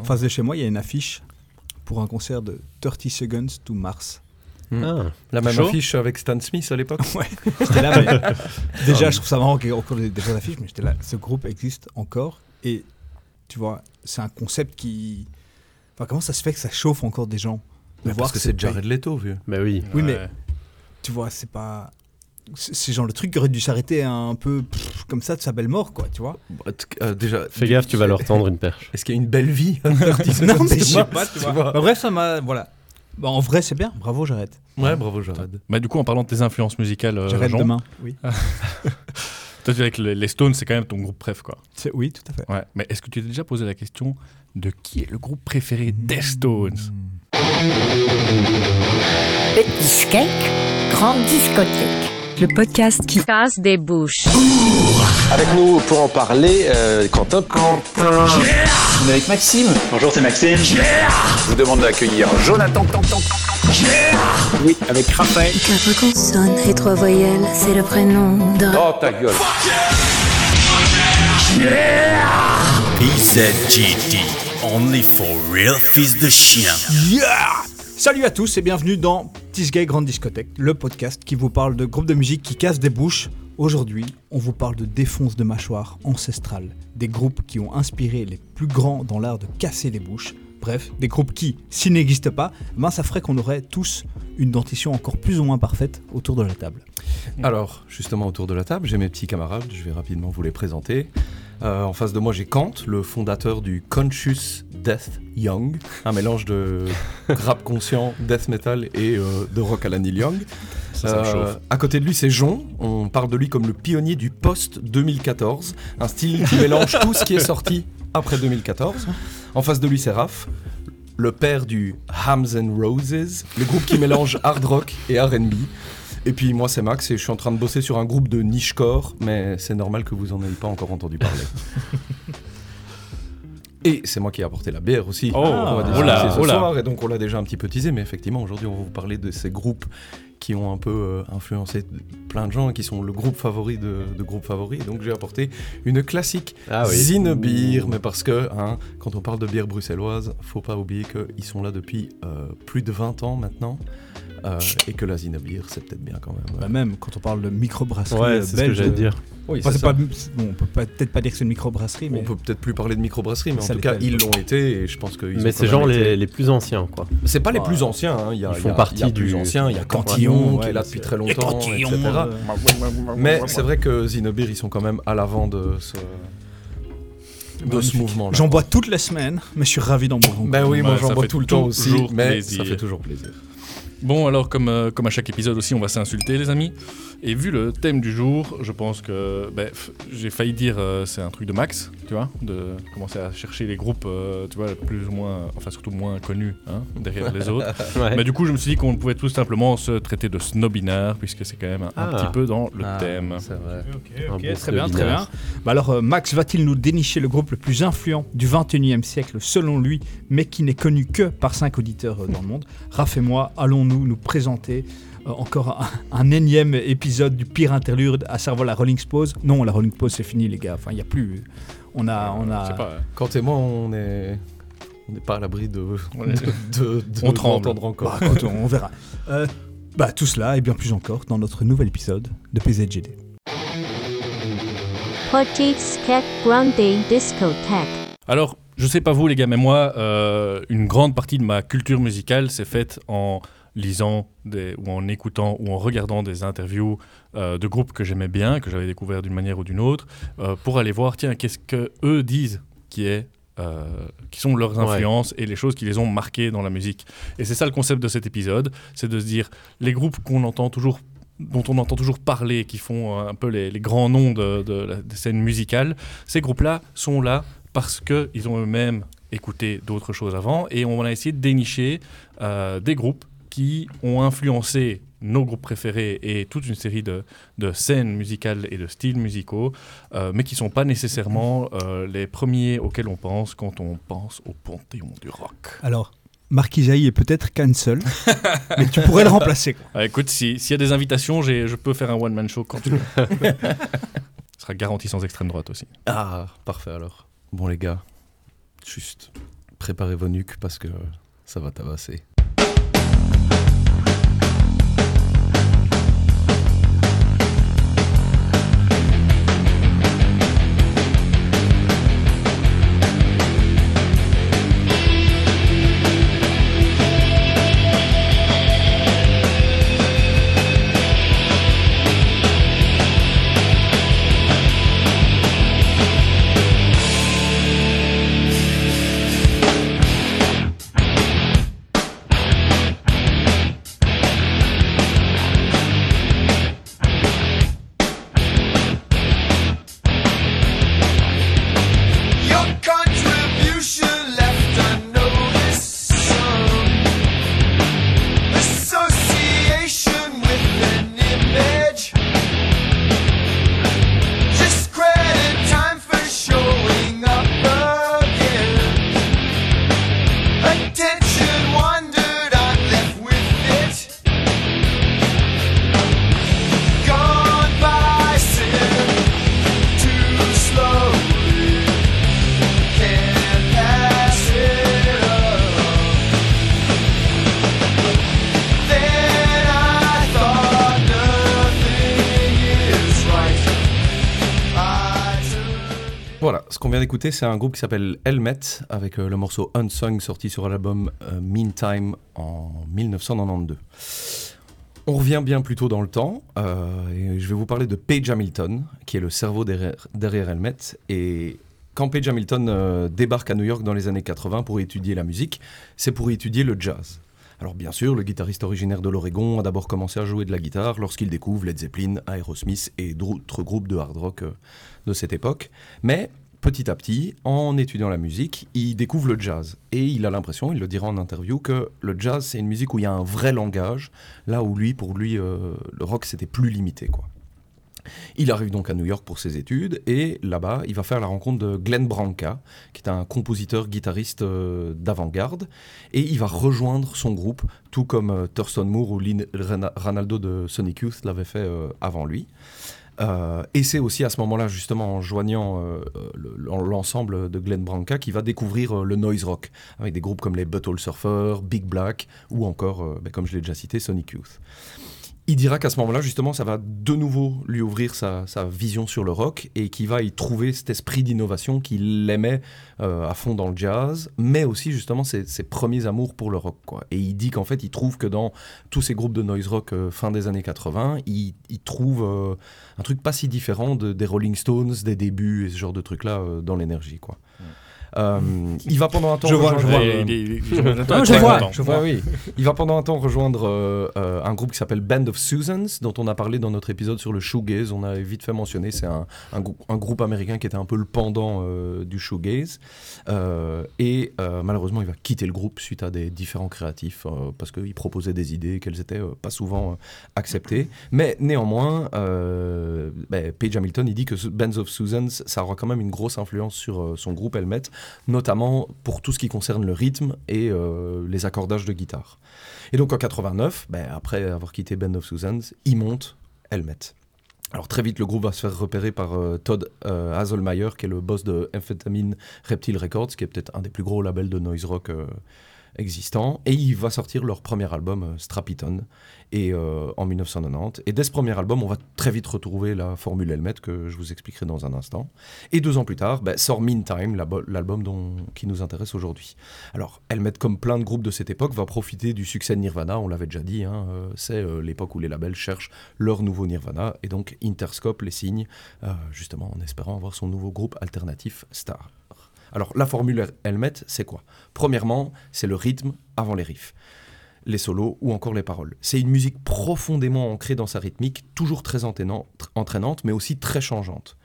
En face de chez moi, il y a une affiche pour un concert de 30 Seconds to Mars. Ah, La même affiche avec Stan Smith à l'époque. Ouais, j'étais là, mais déjà, je trouve ça marrant qu'il y ait encore des, affiches, mais j'étais là, ce groupe existe encore, et tu vois, c'est un concept qui... Enfin, comment ça se fait que ça chauffe encore des gens de Mais parce que c'est ce Jared Leto, vieux. bah oui. Oui, mais-. Tu vois, c'est pas... C'est genre le truc qui aurait dû s'arrêter un peu pff, comme ça de sa belle mort, quoi, tu vois. Bah, euh, déjà, Fais gaffe, tu vas leur tendre une perche. Est-ce qu'il y a une belle vie à 30 Non, mais je sais pas, tu vois. Bah, bref, ça m'a... Voilà. Bah, en vrai, c'est bien. Bravo, j'arrête. Ouais, bravo Jared. Bah, du coup, en parlant de tes influences musicales, euh, J'arrête Jean, demain. Oui. toi, tu dirais que les Stones, c'est quand même ton groupe préf, quoi. C'est- Oui, tout à fait. Ouais. Mais est-ce que tu t'es déjà posé la question de qui est le groupe préféré des Stones? Petit skate, grande discothèque. Le podcast qui casse des bouches. Avec nous pour en parler, euh, Quentin. On est avec Maxime. Bonjour, c'est Maxime. Je vous demande d'accueillir Jonathan. Oui, avec Raphaël. Quatre consonnes et trois voyelles, c'est le prénom de... Oh ta gueule. PZGD, only for real fils de chien. Yeah Salut à tous et bienvenue dans Tisgay Grande Discothèque, le podcast qui vous parle de groupes de musique qui cassent des bouches. Aujourd'hui, on vous parle de défonce de mâchoire ancestrale, des groupes qui ont inspiré les plus grands dans l'art de casser les bouches. Bref, des groupes qui, s'ils n'existent pas, ben ça ferait qu'on aurait tous une dentition encore plus ou moins parfaite autour de la table. Alors, justement, autour de la table, j'ai mes petits camarades, je vais rapidement vous les présenter. Euh, en face de moi, j'ai Kant, le fondateur du Conscious Death Young, un mélange de rap conscient, death metal et euh, de rock à la Neil Young. Ça, ça Euh, chauffe. à côté de lui, c'est Jon. On parle de lui comme le pionnier du post-2014, un style qui mélange tout ce qui est sorti après 2014. En face de lui, c'est Raph, le père du Hams and Roses, le groupe qui mélange hard rock et RB. Et puis moi, c'est Max et je suis en train de bosser sur un groupe de niche-core, mais c'est normal que vous en ayez pas encore entendu parler. Et c'est moi qui ai apporté la bière aussi. Oh, On va oh là, ce oh là. soir, et donc on l'a déjà un petit peu teasé, mais effectivement aujourd'hui on va vous parler de ces groupes qui ont un peu euh, influencé plein de gens et qui sont le groupe favori de, de groupes favoris. Et donc j'ai apporté une classique Ah oui. Zinebier, mais parce que hein, quand on parle de bière bruxelloise, faut pas oublier qu'ils sont là depuis euh, plus de 20 ans maintenant. Euh, et que la Zinebier, c'est peut-être bien quand même. Bah même quand on parle de microbrasserie Ouais, euh, c'est ce que j'allais dire. Oui, Enfin, pas, bon, on peut peut-être pas dire que c'est une microbrasserie, mais On peut peut-être plus parler de microbrasserie, mais en Ça tout cas, ils l'ont été et je pense qu'ils ont Mais c'est genre les, les plus anciens, quoi. C'est pas les plus anciens, hein. il y a, Ils il font y a- partie il y a plus du- anciens, il y a Cantillon, qui est là depuis très longtemps, etc. euh, Mais c'est vrai que Zinobir, ils sont quand même à l'avant de ce, de ce Magnifique. mouvement-là. J'en bois toutes les semaines, mais je suis ravi d'en boire. Ben oui, moi j'en bois tout le temps aussi, mais ça fait toujours plaisir. Bon, alors, comme, euh, comme à chaque épisode aussi, on va s'insulter, les amis. Et vu le thème du jour, je pense que ben, j'ai failli dire euh, c'est un truc de Max, tu vois, de commencer à chercher les groupes, euh, tu vois, plus ou moins, enfin surtout moins connus, hein, derrière les autres. Ouais. Mais du coup, je me suis dit qu'on pouvait tout simplement se traiter de snobinard, puisque c'est quand même un, un Ah. petit peu dans le thème. C'est vrai. Ok, très bien, très bien. Bah alors, euh, Max va-t-il nous dénicher le groupe le plus influent du 21e siècle, selon lui, mais qui n'est connu que par 5 auditeurs euh, dans le monde? Raph et moi, allons-nous nous présenter euh, encore un, un énième épisode du pire interlude, à savoir la Rolling Pose Non, la Rolling Pose, c'est fini, les gars. Enfin, il n'y a plus. On a. On Je a pas. Quand et moi, on est. On n'est pas à l'abri de, On de, de, de On tremble. encore. Bah, écoute, on verra. Euh, bah, tout cela et bien plus encore dans notre nouvel épisode de PZGD. Alors, je sais pas vous les gars, mais moi, euh, une grande partie de ma culture musicale s'est faite en lisant des, ou en écoutant ou en regardant des interviews euh, de groupes que j'aimais bien, que j'avais découvert d'une manière ou d'une autre, euh, pour aller voir, tiens, qu'est-ce que eux disent qui est euh, qui sont leurs Ouais. influences et les choses qui les ont marquées dans la musique. Et c'est ça le concept de cet épisode, c'est de se dire les groupes qu'on entend toujours dont on entend toujours parler, qui font un peu les, les grands noms de, de la des scènes musicales, ces groupes-là sont là parce qu'ils ont eux-mêmes écouté d'autres choses avant et on a essayé de dénicher euh, des groupes qui ont influencé nos groupes préférés et toute une série de, de scènes musicales et de styles musicaux, euh, mais qui ne sont pas nécessairement euh, les premiers auxquels on pense quand on pense au panthéon du rock. Alors, Marc Isaïe est peut-être cancel, mais tu pourrais le remplacer. quoi. Ah, écoute, si- s'il y a des invitations, je peux faire un one-man show quand tu veux. Ce sera garanti sans extrême droite aussi. Ah, parfait alors. Bon les gars, juste préparez vos nuques parce que ça va tabasser. C'est un groupe qui s'appelle Helmet, avec euh, le morceau Unsung sorti sur l'album euh, Meantime en 1992. On revient bien plus tôt dans le temps, euh, et je vais vous parler de Page Hamilton, qui est le cerveau derrière, Helmet. Et quand Page Hamilton débarque à New York dans les années 80 pour étudier la musique, c'est pour étudier le jazz. Alors bien sûr, le guitariste originaire de l'Oregon a d'abord commencé à jouer de la guitare lorsqu'il découvre Led Zeppelin, Aerosmith et d'autres groupes de hard rock de cette époque. Mais petit à petit, en étudiant la musique, il découvre le jazz. Et il a l'impression, il le dira en interview, que le jazz, c'est une musique où il y a un vrai langage, là où lui, pour lui, euh, le rock, c'était plus limité. quoi. Il arrive donc à New York pour ses études et là-bas, il va faire la rencontre de Glenn Branca, qui est un compositeur guitariste euh, d'avant-garde, et il va rejoindre son groupe, tout comme euh, Thurston Moore ou Rena- Ranaldo de Sonic Youth l'avait fait avant lui. Euh, et c'est aussi à ce moment-là, justement, en joignant euh, le- l'ensemble de Glenn Branca, qui va découvrir euh, le noise rock, avec des groupes comme les Butthole Surfer, Big Black, ou encore, euh, ben, comme je l'ai déjà cité, Sonic Youth. Il dira qu'à ce moment-là, justement, ça va de nouveau lui ouvrir sa, vision sur le rock et qu'il va y trouver cet esprit d'innovation qu'il aimait euh, à fond dans le jazz, mais aussi justement ses, premiers amours pour le rock. Et il dit qu'en fait, il trouve que dans tous ces groupes de noise rock euh, fin des années 80, il, trouve euh, un truc pas si différent de- des Rolling Stones, des débuts et ce genre de trucs-là dans l'énergie. quoi. Il va pendant un temps Je vois, je rejoindre, vois. euh, je vois, oui. Il va pendant un temps rejoindre euh, euh, un groupe qui s'appelle Band of Susans, dont on a parlé dans notre épisode sur le shoegaze. On a vite fait mentionner, c'est un, un grou- un groupe américain qui était un peu le pendant euh, du shoegaze. Euh, et euh, malheureusement, il va quitter le groupe suite à des différents créatifs euh, parce qu'il proposait des idées qu'elles étaient euh, pas souvent euh, acceptées. Mais néanmoins, euh, ben, Page Hamilton, il dit que Bands of Susans, ça aura quand même une grosse influence sur euh, son groupe Helmet, notamment pour tout ce qui concerne le rythme et euh, les accordages de guitare. Et donc en 89, ben, après avoir quitté Band of Susans, il monte Helmet. Alors très vite, le groupe va se faire repérer par euh, Todd euh, qui est le boss de Amphetamine Reptile Records, qui est peut-être un des plus gros labels de noise rock euh, existants. Et il va sortir leur premier album, euh, Strapiton, et, euh, en 1990. Et dès ce premier album, on va très vite retrouver la formule Helmet, que je vous expliquerai dans un instant. Et deux ans plus tard, ben, sort Meantime, l'album qui nous intéresse aujourd'hui. Alors, Helmet, comme plein de groupes de cette époque, va profiter du succès de Nirvana, on l'avait déjà dit, hein, euh, c'est l'époque où les labels cherchent leur nouveau Nirvana, et donc Interscope les signe, justement en espérant avoir son nouveau groupe alternatif Star. Alors, la formule Helmet, c'est quoi? Premièrement, c'est le rythme avant les riffs les solos ou encore les paroles. C'est une musique profondément ancrée dans sa rythmique, toujours très entraînante, mais aussi très changeante.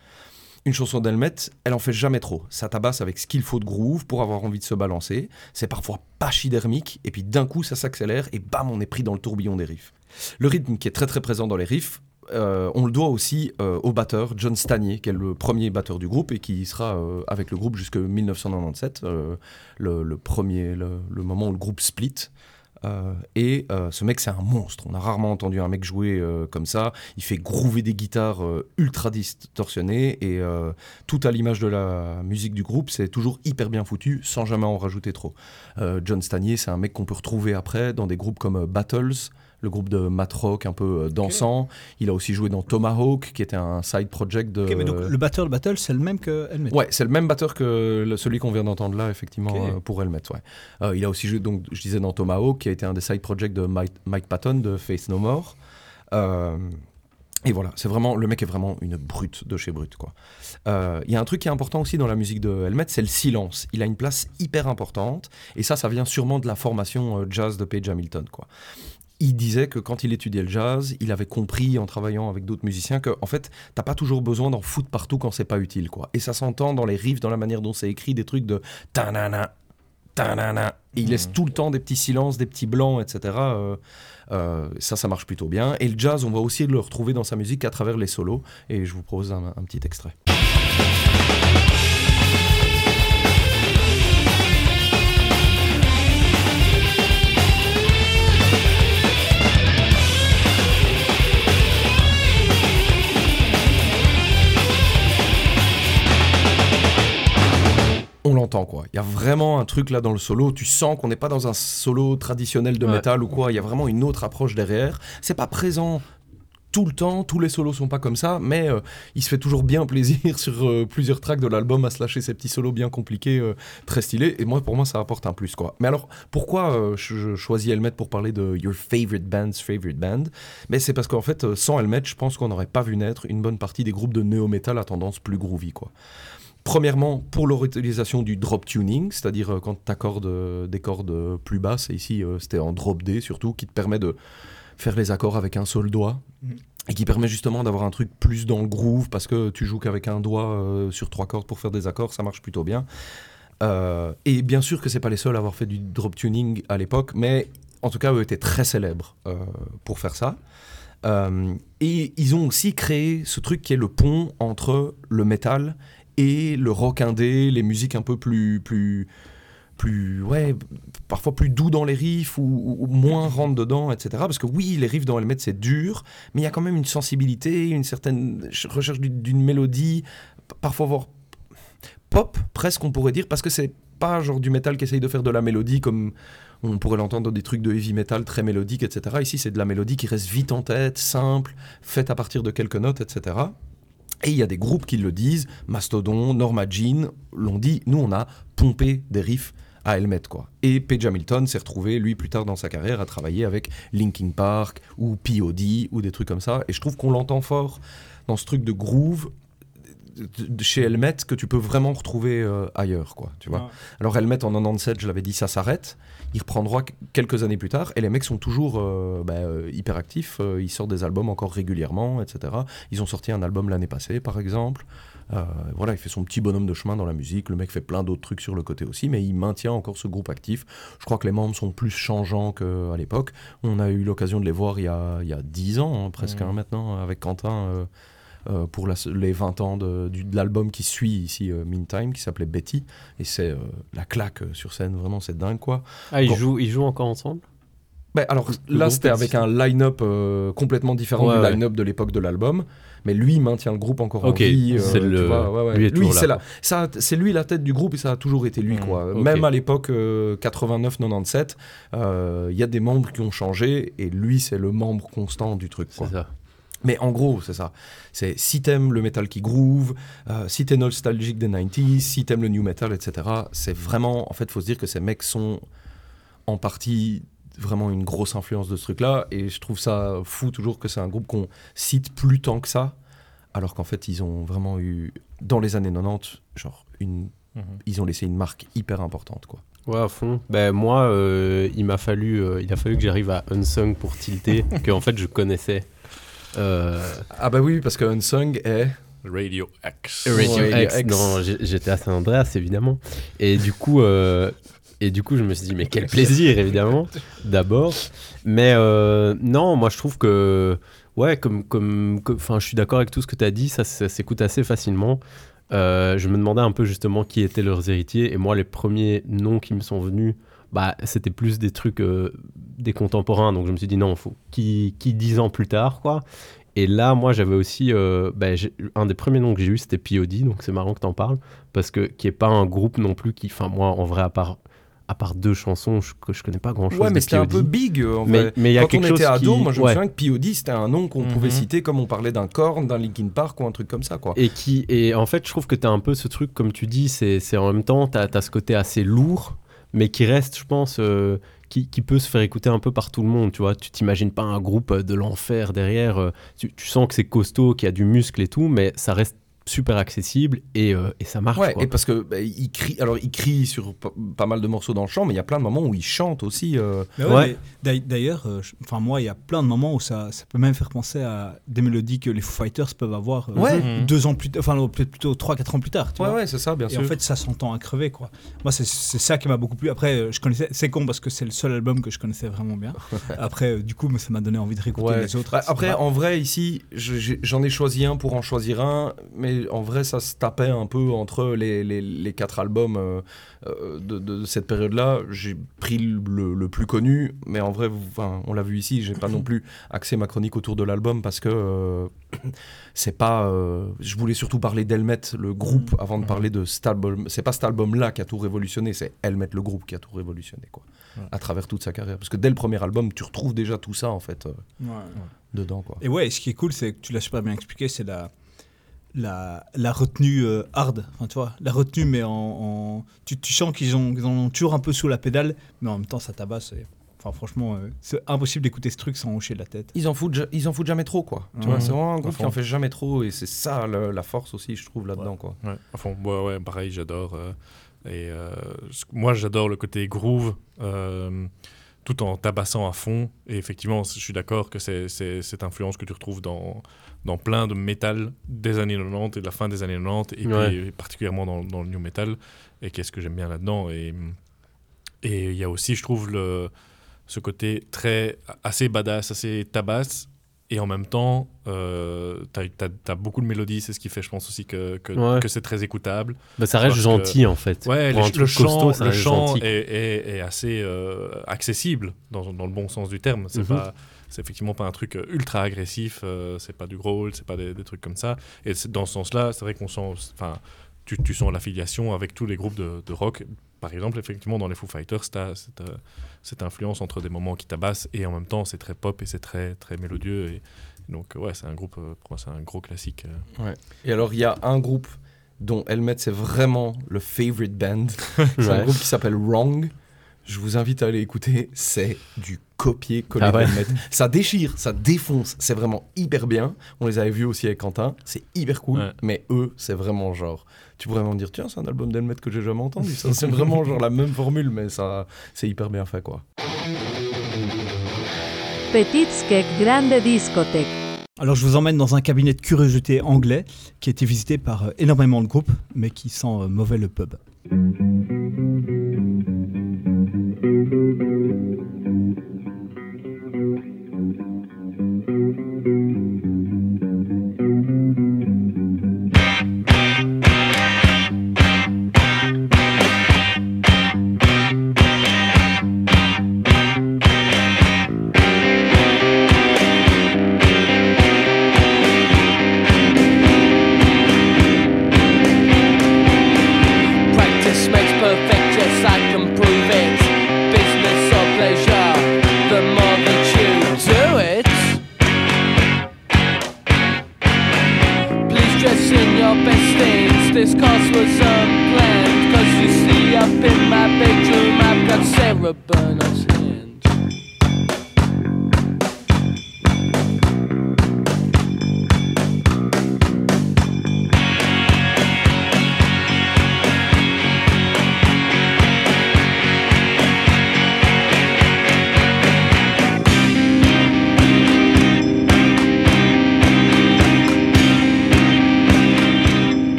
Une chanson d'Helmet, elle en fait jamais trop. Ça tabasse avec ce qu'il faut de groove pour avoir envie de se balancer. C'est parfois pachydermique, et puis d'un coup ça s'accélère et bam, on est pris dans le tourbillon des riffs. Le rythme qui est très très présent dans les riffs, euh, on le doit aussi euh, au batteur John Stanier, qui est le premier batteur du groupe et qui sera euh, avec le groupe jusqu'en 1997, euh, le, premier, le, le moment où le groupe split. Et ce mec, c'est un monstre. On a rarement entendu un mec jouer comme ça. Il fait groover des guitares ultra distorsionnées et tout à l'image de la musique du groupe, c'est toujours hyper bien foutu sans jamais en rajouter trop. John Stanier, c'est un mec qu'on peut retrouver après dans des groupes comme Battles. Le groupe de mat rock un peu euh, dansant. Il a aussi joué dans Tomahawk, qui était un side project de. Ok, mais donc le batteur de Battle, c'est le même que Helmet. Ouais, c'est le même batteur que le- celui qu'on vient d'entendre là, effectivement, euh, pour Helmet. Ouais. Euh, il a aussi joué, donc, je disais, dans Tomahawk, qui a été un des side projects de Mike, Mike Patton de Faith No More. Euh, et voilà, c'est vraiment, le mec est vraiment une brute de chez brute, quoi. Euh, Il y a un truc qui est important aussi dans la musique de Helmet, c'est le silence. Il a une place hyper importante, et ça, ça vient sûrement de la formation jazz de Page Hamilton, quoi il disait que quand il étudiait le jazz, il avait compris en travaillant avec d'autres musiciens que en fait, t'as pas toujours besoin d'en foutre partout quand c'est pas utile, quoi. Et ça s'entend dans les riffs, dans la manière dont c'est écrit, des trucs de ta-na-na, ta-na-na. Et il laisse tout le temps des petits silences, des petits blancs, etc. Euh, euh, ça, ça marche plutôt bien. Et le jazz, on va aussi le retrouver dans sa musique à travers les solos. Et je vous propose un, un petit extrait. Vraiment un truc là dans le solo. Tu sens qu'on n'est pas dans un solo traditionnel de Ouais. métal ou quoi. Il y a vraiment une autre approche derrière. C'est pas présent tout le temps. Tous les solos sont pas comme ça, mais euh, il se fait toujours bien plaisir sur euh, plusieurs tracks de l'album à se lâcher ces petits solos bien compliqués, euh, très stylés. Et moi, pour moi, ça apporte un plus quoi. Mais alors, pourquoi je, je choisis Helmet pour parler de Your Favorite Band's Favorite Band? Mais c'est parce qu'en fait, sans Helmet, je pense qu'on n'aurait pas vu naître une bonne partie des groupes de néo-metal à tendance plus groovy quoi. Premièrement, pour leur utilisation du drop tuning, c'est-à-dire euh, quand tu accordes des cordes euh, plus basses, et ici euh, c'était en drop D surtout, qui te permet de faire les accords avec un seul doigt, Mhm. et qui permet justement d'avoir un truc plus dans le groove, parce que tu joues qu'avec un doigt euh, sur trois cordes pour faire des accords, ça marche plutôt bien. Euh, et bien sûr que c'est pas les seuls à avoir fait du drop tuning à l'époque, mais en tout cas, eux étaient très célèbres euh, pour faire ça. Euh, et ils ont aussi créé ce truc qui est le pont entre le métal et le rock indé, les musiques un peu plus, plus, plus, ouais, parfois plus doux dans les riffs ou, moins rentre dedans, etc. Parce que oui, les riffs dans Helmet c'est dur, mais il y a quand même une sensibilité, une certaine ch- recherche d'une- mélodie, parfois voire pop presque on pourrait dire, parce que c'est pas genre du métal qui essaye de faire de la mélodie comme on pourrait l'entendre dans des trucs de heavy metal très mélodiques, etc. Ici, c'est de la mélodie qui reste vite en tête, simple, faite à partir de quelques notes, etc. Et il y a des groupes qui le disent, Mastodon, Norma Jean, l'ont dit, nous on a pompé des riffs à Helmet quoi. Et Page Hamilton s'est retrouvé lui plus tard dans sa carrière à travailler avec Linkin Park ou POD ou des trucs comme ça et je trouve qu'on l'entend fort dans ce truc de groove chez Helmet que tu peux vraiment retrouver euh, ailleurs quoi, tu vois. Ouais. Alors Helmet en 97, je l'avais dit, ça s'arrête. Il reprendra qu- quelques années plus tard et les mecs sont toujours euh, bah, euh, hyper actifs. Ils sortent des albums encore régulièrement, etc. Ils ont sorti un album l'année passée, par exemple. Voilà, il fait son petit bonhomme de chemin dans la musique. Le mec fait plein d'autres trucs sur le côté aussi, mais il maintient encore ce groupe actif. Je crois que les membres sont plus changeants qu'à l'époque. On a eu l'occasion de les voir il y a, il y a 10 ans, hein, presque Mhm. hein, maintenant, avec Quentin. Euh, pour la- les 20 ans de, l'album qui suit ici, euh, Meantime, qui s'appelait Betty. Et c'est euh, la claque euh, sur scène, vraiment, c'est dingue quoi. Ah, ils, jouent, ils jouent encore ensemble? Ben, alors Le là, c'était avec un line-up euh, complètement différent Ouais, du ouais. line-up de l'époque de l'album. Mais lui, il maintient le groupe encore Ok, en vie. c'est le- ouais, lui c'est là, la- ça, c'est lui la tête du groupe et ça a toujours été lui. Mmh, quoi. Même à l'époque euh, 89-97, euh, il y a des membres qui ont changé et lui, c'est le membre constant du truc. C'est ça. Mais en gros, c'est ça. C'est si t'aimes le métal qui groove, euh, si t'es nostalgique des 90s, si t'aimes le new metal, etc. C'est vraiment, en fait, faut se dire que ces mecs sont en partie vraiment une grosse influence de ce truc-là. Et je trouve ça fou toujours que c'est un groupe qu'on cite plus tant que ça, alors qu'en fait, ils ont vraiment eu, dans les années 90, genre, une, Mhm. ils ont laissé une marque hyper importante, quoi. Ouais, à fond. Ben, moi, euh, il m'a fallu, euh, il a fallu que j'arrive à Unsung pour tilter, que en fait je connaissais. Euh, Ah bah oui, parce que Unsung est... Radio X. Radio Radio X, X. non, j'étais à Saint-Andreas évidemment. Et du coup, euh, et du coup, je me suis dit mais quel plaisir évidemment, d'abord. Mais euh, non, moi je trouve que ouais, comme comme, enfin, je suis d'accord avec tout ce que tu as dit, ça, ça s'écoute assez facilement. Euh, je me demandais un peu justement qui étaient leurs héritiers et moi les premiers noms qui me sont venus, bah c'était plus des trucs euh, des contemporains, donc je me suis dit non, faut qui, qui 10 ans plus tard, quoi. Et là, moi, j'avais aussi. euh, bah, un des premiers noms que j'ai eu, c'était POD, donc c'est marrant que t'en parles, parce que qui est pas un groupe non plus qui. Enfin, moi, en vrai, à part, à part deux chansons, je, que je connais pas grand chose. Ouais, mais c'était un peu big en Mais- vrai. mais il y a Quand quelque on était chose ado, qui- moi je me souviens que POD c'était un nom qu'on pouvait Mhm. citer comme on parlait d'un Korn, d'un Linkin Park ou un truc comme ça quoi. Et qui et en fait, je trouve que tu as un peu ce truc, comme tu dis, c'est c'est en même temps, tu as, ce côté assez lourd, mais qui reste, je pense, euh, qui, peut se faire écouter un peu par tout le monde. Tu vois, tu t'imagines pas un groupe euh, de l'enfer derrière. euh, tu, tu sens que c'est costaud, qu'il y a du muscle et tout, mais ça reste super accessible et, euh, et ça marche. Ouais, quoi. et parce que bah, il crie, alors il crie sur pa- pas mal de morceaux dans le chant, mais il y a plein de moments où il chante aussi. euh, ouais, Ouais. D'ailleurs, euh, enfin moi, il y a plein de moments où ça, ça peut même faire penser à des mélodies que les Foo Fighters peuvent avoir euh, Ouais. Mhm. deux ans plus tard, enfin plutôt trois, quatre ans plus tard. Tu Ouais, vois. ouais, c'est ça, bien Et sûr. en fait, ça s'entend à crever, quoi. Moi, c'est c'est ça qui m'a beaucoup plu. Après, je connaissais, c'est con parce que c'est le seul album que je connaissais vraiment bien. Après, euh, du coup, ça m'a donné envie de réécouter Ouais. les autres. Bah, après, en vrai, ici, j'en ai choisi un pour en choisir un, mais en vrai, ça se tapait un peu entre les, les- les quatre albums euh, euh, de, de cette période-là. J'ai pris le, le plus connu, mais en vrai, enfin, on l'a vu ici, j'ai pas non plus axé ma chronique autour de l'album parce que euh, c'est pas. euh, je voulais surtout parler d'Helmet, le groupe, avant de parler de cet album. C'est pas cet album-là qui a tout révolutionné, c'est Helmet, le groupe, qui a tout révolutionné, quoi, à travers toute sa carrière. Parce que dès le premier album, tu retrouves déjà tout ça, en fait, Ouais. dedans, quoi. Et ouais, ce qui est cool, c'est que tu l'as super bien expliqué, c'est la, la, la retenue euh, hard. Enfin, tu vois, la retenue, mais en. en- tu, tu sens qu'ils ont, ils en ont toujours un peu sous la pédale, mais en même temps, ça tabasse. et- Enfin, franchement, euh, c'est impossible d'écouter ce truc sans hocher la tête. ils en foutent, ils en foutent jamais trop, quoi. Tu vois, c'est vraiment un groupe qui en fait jamais trop, et c'est ça le- la force aussi, je trouve, là-dedans, quoi. Ouais, à fond. Ouais, ouais, pareil, j'adore. euh, et euh, moi, j'adore le côté groove, euh, tout en tabassant à fond. Et effectivement, je suis d'accord que c'est cette influence que tu retrouves dans, dans plein de métal des années 90 et de la fin des années 90, et Ouais. puis particulièrement dans, dans le new metal. Et qu'est-ce que j'aime bien là-dedans? Et et il y a aussi, je trouve, le, ce côté très assez badass, assez tabasse. Et en même temps, euh, tu as, beaucoup de mélodies, c'est ce qui fait, je pense aussi, que, que, Ouais. que c'est très écoutable. Bah, ça reste gentil en fait. Ouais, le, chant, costaud, ça le chant est, est- est assez euh, accessible dans, dans le bon sens du terme. C'est Mhm. pas, c'est effectivement pas un truc euh, ultra agressif. euh, c'est pas du growl, c'est pas des, des trucs comme ça. Et dans ce sens-là, c'est vrai qu'on sent, enfin, tu, tu sens l'affiliation avec tous les groupes de, de rock. Par exemple, effectivement, dans les Foo Fighters, tu as cette, euh, cette influence entre des moments qui tabassent et en même temps, c'est très pop et c'est très très mélodieux. Et donc, ouais, c'est un groupe, euh, pour moi, c'est un gros classique. euh. Et alors, il y a un groupe dont Helmet, c'est vraiment le favorite band. c'est un groupe qui s'appelle Wrong. Je vous invite à aller écouter. C'est du copier-coller Ah ouais. Ça déchire, ça défonce. C'est vraiment hyper bien. On les avait vus aussi avec Quentin. C'est hyper cool. Ouais. Mais eux, c'est vraiment genre. Tu pourrais vraiment dire, tiens, c'est un album d'Helmet que j'ai jamais entendu. C'est vraiment genre la même formule, mais ça, c'est hyper bien fait, quoi. Petit Skek Grande Discothèque. Alors, je vous emmène dans un cabinet de curiosité anglais qui a été visité par euh, énormément de groupes, mais qui sent euh, mauvais le pub.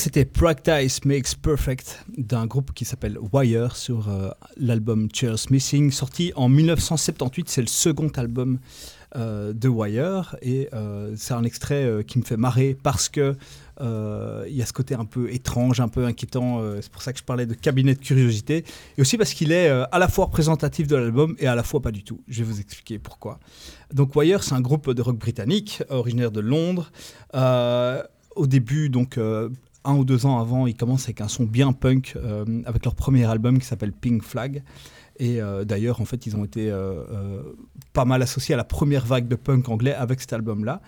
C'était Practice Makes Perfect d'un groupe qui s'appelle Wire sur euh, l'album Cheers Missing, sorti en 1978. C'est le second album euh, de Wire. Et euh, c'est un extrait qui me fait marrer parce que il y a ce côté un peu étrange, un peu inquiétant. c'est pour ça que je parlais de cabinet de curiosité. Et aussi parce qu'il est à la fois représentatif de l'album et à la fois pas du tout. Je vais vous expliquer pourquoi. Donc Wire, c'est un groupe de rock britannique originaire de Londres. Au début, donc un ou deux ans avant, ils commencent avec un son bien punk euh, avec leur premier album qui s'appelle Pink Flag. Et euh, d'ailleurs, en fait, ils ont été euh, pas mal associés à la première vague de punk anglais avec cet album-là.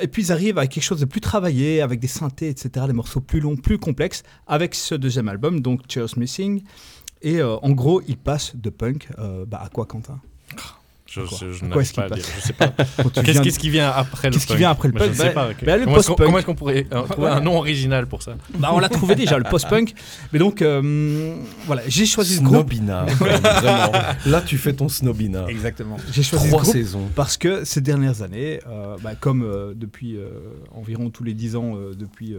Et puis ils arrivent avec quelque chose de plus travaillé, avec des synthés, etc., des morceaux plus longs, plus complexes, avec ce deuxième album, donc Cheers Missing. Et en gros, ils passent de punk bah, à quoi, Quentin? Je, Quoi je, je Quoi n'arrive est-ce pas à qu'il dire. passe Je sais pas. Quand tu Qu'est-ce qui vient après le Qu'est-ce qui vient après le punk ne sais Bah, pas. bah, le comment est-ce qu'on- post-punk. comment est-ce qu'on pourrait euh, trouver un nom original pour ça Bah, on l'a trouvé déjà, le post-punk. Mais donc, euh, voilà, j'ai choisi ce groupe. Snobina. Là, tu fais ton snobina. Exactement. J'ai choisi Trois ce groupe saisons. parce que ces dernières années, euh, bah, comme euh, depuis euh, environ tous les 10 ans, euh, depuis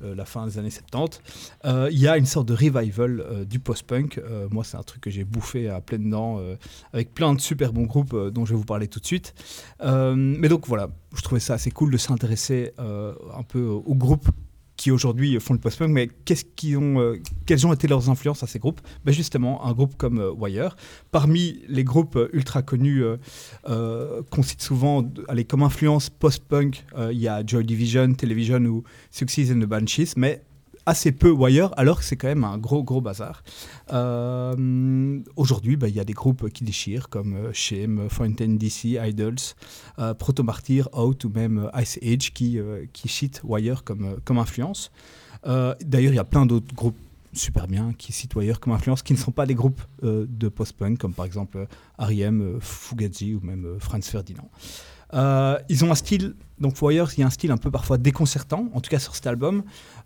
la fin des années 70, euh, il y a une sorte de revival euh, du post-punk. Euh, moi, c'est un truc que j'ai bouffé à pleines dents euh, avec plein de super bons groupes euh, dont je vais vous parler tout de suite. Euh, mais donc voilà, je trouvais ça assez cool de s'intéresser euh, un peu aux groupes qui aujourd'hui font le post-punk, mais qu'est-ce qui ont, euh, quelles ont été leurs influences à ces groupes? Ben Justement, un groupe comme euh, Wire. Parmi les groupes euh, ultra connus euh, qu'on cite souvent allez, comme influence post-punk, il y a Joy Division, Television ou Success and the Banshees, mais assez peu Wire, alors que c'est quand même un gros, gros bazar. Euh, Aujourd'hui, ben, il y a des groupes qui déchirent, comme euh, Shame, Fountain DC, Idols, euh, Proto Martyr, Out ou même Ice Age qui, euh, qui citent Wire comme, comme influence. D'ailleurs, il y a plein d'autres groupes super bien qui citent Wire comme influence, qui ne sont pas des groupes de post-punk, comme par exemple R.E.M., Fugazi ou même Franz Ferdinand. Ils ont un style, donc Wire, il y a un style un peu parfois déconcertant, en tout cas sur cet album.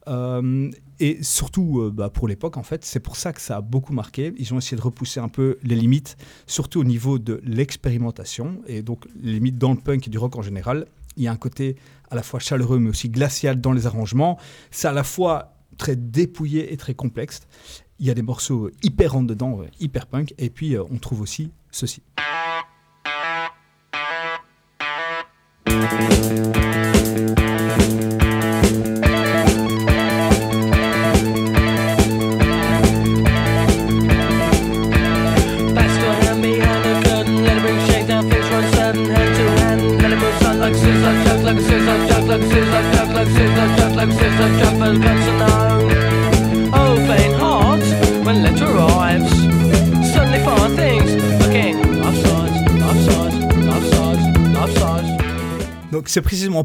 Euh, et surtout euh, bah, pour l'époque, en fait, c'est pour ça que ça a beaucoup marqué. Ils ont essayé de repousser un peu les limites, surtout au niveau de l'expérimentation, et donc les limites dans le punk et du rock en général. Il y a un côté à la fois chaleureux, mais aussi glacial dans les arrangements. C'est à la fois très dépouillé et très complexe. Il y a des morceaux hyper rentre dedans, euh, hyper punk, et puis on trouve aussi ceci.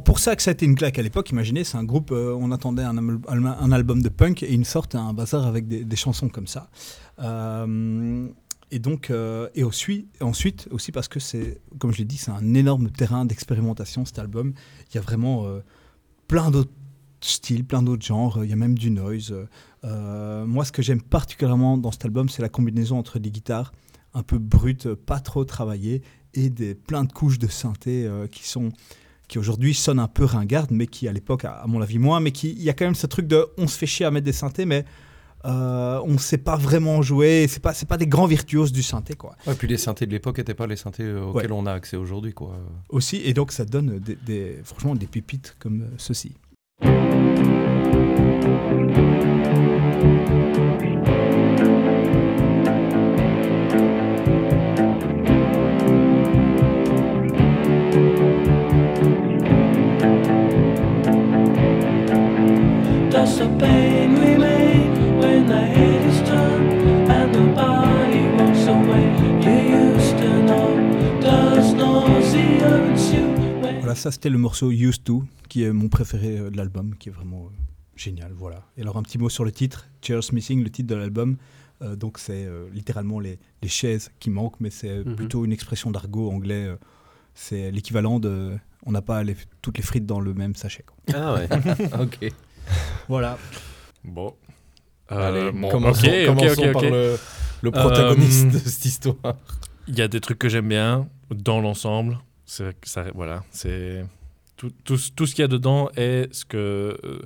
Pour ça que ça a été une claque à l'époque. Imaginez, c'est un groupe, euh, on attendait un, al- un album de punk et ils sortent un bazar avec des, chansons comme ça. Euh, et donc, euh, et ensuite, ensuite aussi parce que c'est, comme je l'ai dit, c'est un énorme terrain d'expérimentation cet album. Il y a vraiment plein d'autres styles, plein d'autres genres. Il y a même du noise. Moi, ce que j'aime particulièrement dans cet album, c'est la combinaison entre des guitares un peu brutes, pas trop travaillées, et des plein de couches de synthé qui sont qui aujourd'hui sonnent un peu ringardes, mais qui à l'époque, à, à mon avis, moins, mais qui il y a quand même ce truc de on se fait chier à mettre des synthés, mais euh, on ne sait pas vraiment jouer, c'est pas c'est pas des grands virtuoses du synthé quoi. Et puis les synthés de l'époque n'étaient pas les synthés euh, auxquels Ouais. on a accès aujourd'hui. quoi. Aussi, et donc ça donne des, des- franchement des pépites comme euh, ceci. Ça c'était le morceau Used to, qui est mon préféré euh, de l'album, qui est vraiment euh, génial. Voilà. Et alors un petit mot sur le titre, Cheers Missing, le titre de l'album. Euh, donc c'est euh, littéralement les, les chaises qui manquent, mais c'est Mhm. plutôt une expression d'argot anglais. euh, c'est l'équivalent de on n'a pas les- toutes les frites dans le même sachet. quoi. Ah ouais, ok. Voilà. Bon. Allez, bon, commençons, ok, ok, commençons ok, par le, le protagoniste Euh, de cette histoire. Il y a des trucs que j'aime bien dans l'ensemble. Ça, voilà, c'est tout, tout, ce- tout ce qu'il y a dedans est ce que euh,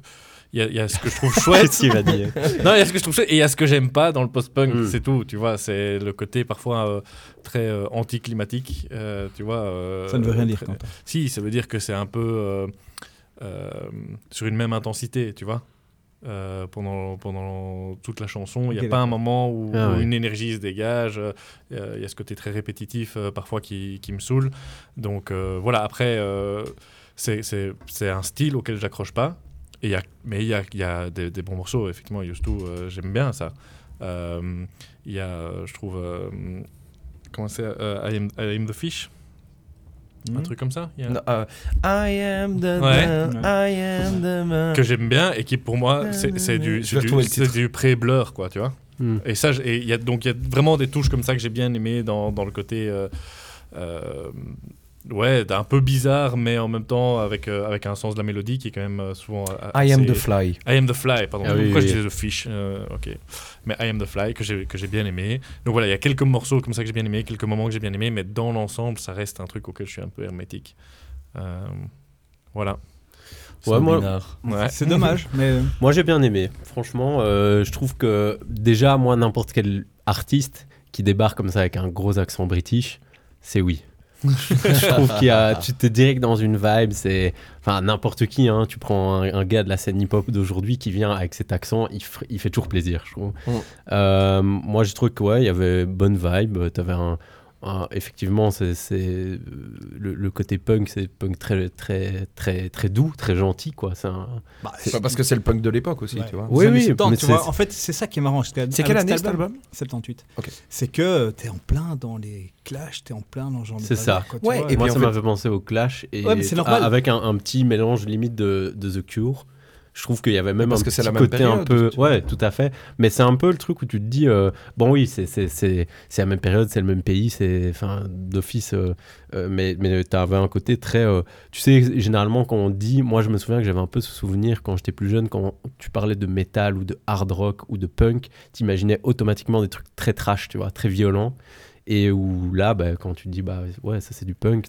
il y, a- il y a ce que je trouve chouette. Qu'il va dire? Non, il y a ce que je trouve chouette et il y a ce que j'aime pas dans le post-punk, Mm. c'est tout, tu vois. C'est le côté parfois euh, très euh, anticlimatique, euh, tu vois. euh, Ça ne veut rien dire, très-. Si, ça veut dire que c'est un peu euh, euh, sur une même intensité, tu vois. Euh, pendant, pendant toute la chanson, il n'y a pas un moment où, Ah où une énergie se dégage. euh, euh, Il y a ce côté très répétitif euh, parfois qui, qui me saoule. Donc euh, voilà, après, euh, c'est- c'est c'est un style auquel j'accroche pas. Et y a, mais il y a, y a des, des bons morceaux, effectivement. Used to, euh, j'aime bien ça. Euh, Il y a, je trouve, euh, comment c'est euh, I, am, I am the fish, un Hmm. truc comme ça. Il y a- Non, euh, I am the Ouais. man, I am the man. que j'aime bien et qui pour moi c'est c'est du, du, du pré-blur quoi tu vois Hmm. et ça il y a donc il y a vraiment des touches comme ça que j'ai bien aimé dans, dans le côté euh, euh, ouais un peu bizarre mais en même temps avec euh, avec un sens de la mélodie qui est quand même euh, souvent euh, I am the fly. I am the fly pardon Ah oui, pourquoi oui, je oui. disais the fish Euh, ok mais I am the fly que j'ai que j'ai bien aimé donc voilà il y a quelques morceaux comme ça que j'ai bien aimé quelques moments que j'ai bien aimé mais dans l'ensemble ça reste un truc auquel je suis un peu hermétique Euh, voilà Ouais, ouais C'est dommage, mais Moi j'ai bien aimé. Franchement, euh, je trouve que déjà, moi, n'importe quel artiste qui débarque comme ça avec un gros accent british, c'est oui. Je trouve qu'il y a, tu t'es direct dans une vibe, c'est, enfin n'importe qui, hein, tu prends un, un gars de la scène hip-hop d'aujourd'hui qui vient avec cet accent, il, f- il fait toujours plaisir, je trouve. Mm. Euh, moi j'ai trouvé que ouais, il y avait bonne vibe, t'avais un, un- effectivement c'est, euh, le, le côté punk, c'est punk très très très très doux, très gentil quoi. C'est un, bah, pas parce que c'est le punk de l'époque aussi, Ouais. tu vois. Oui, oui, 70, mais tu vois, en fait, c'est ça qui est marrant. C'est quelle année cet album 78. Ok. C'est que t'es en plein dans les clashs, t'es en plein dans ce genre de C'est ça. quoi, Ouais, vois. et moi, ça fait penser au Clash et Ouais, normal. avec un, un petit mélange limite de, de The Cure. Je trouve qu'il y avait même Parce un que petit la côté un peu. Ouais, tout à fait. Mais c'est un peu le truc où tu te dis euh, bon, oui, c'est c'est la même période, c'est le même pays, c'est enfin d'office. euh, euh, mais mais tu avais un côté très. tu sais, généralement quand on dit, moi je me souviens que j'avais un peu ce souvenir quand j'étais plus jeune, quand tu parlais de métal ou de hard rock ou de punk, t'imaginais automatiquement des trucs très trash, tu vois, très violents. Et où là, bah, quand tu te dis, bah ouais, ça c'est du punk,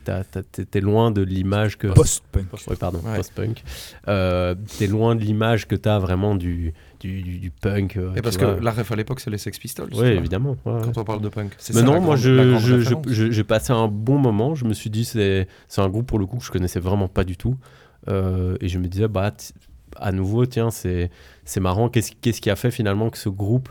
t'es loin de l'image que. Post-punk. Oui, pardon, Ouais. post-punk. Euh, t'es loin de l'image que t'as vraiment du, du, du- du punk. euh, Et parce vois. que la ref à l'époque, c'est les Sex Pistols. Oui, évidemment. ouais, ouais. Quand on parle de punk. C'est Mais ça, non, moi j'ai passé un bon moment. Je me suis dit, c'est un groupe pour le coup que je connaissais vraiment pas du tout. Euh, et je me disais, bah, à nouveau, tiens, c'est marrant. Qu'est-ce qui a fait finalement que ce groupe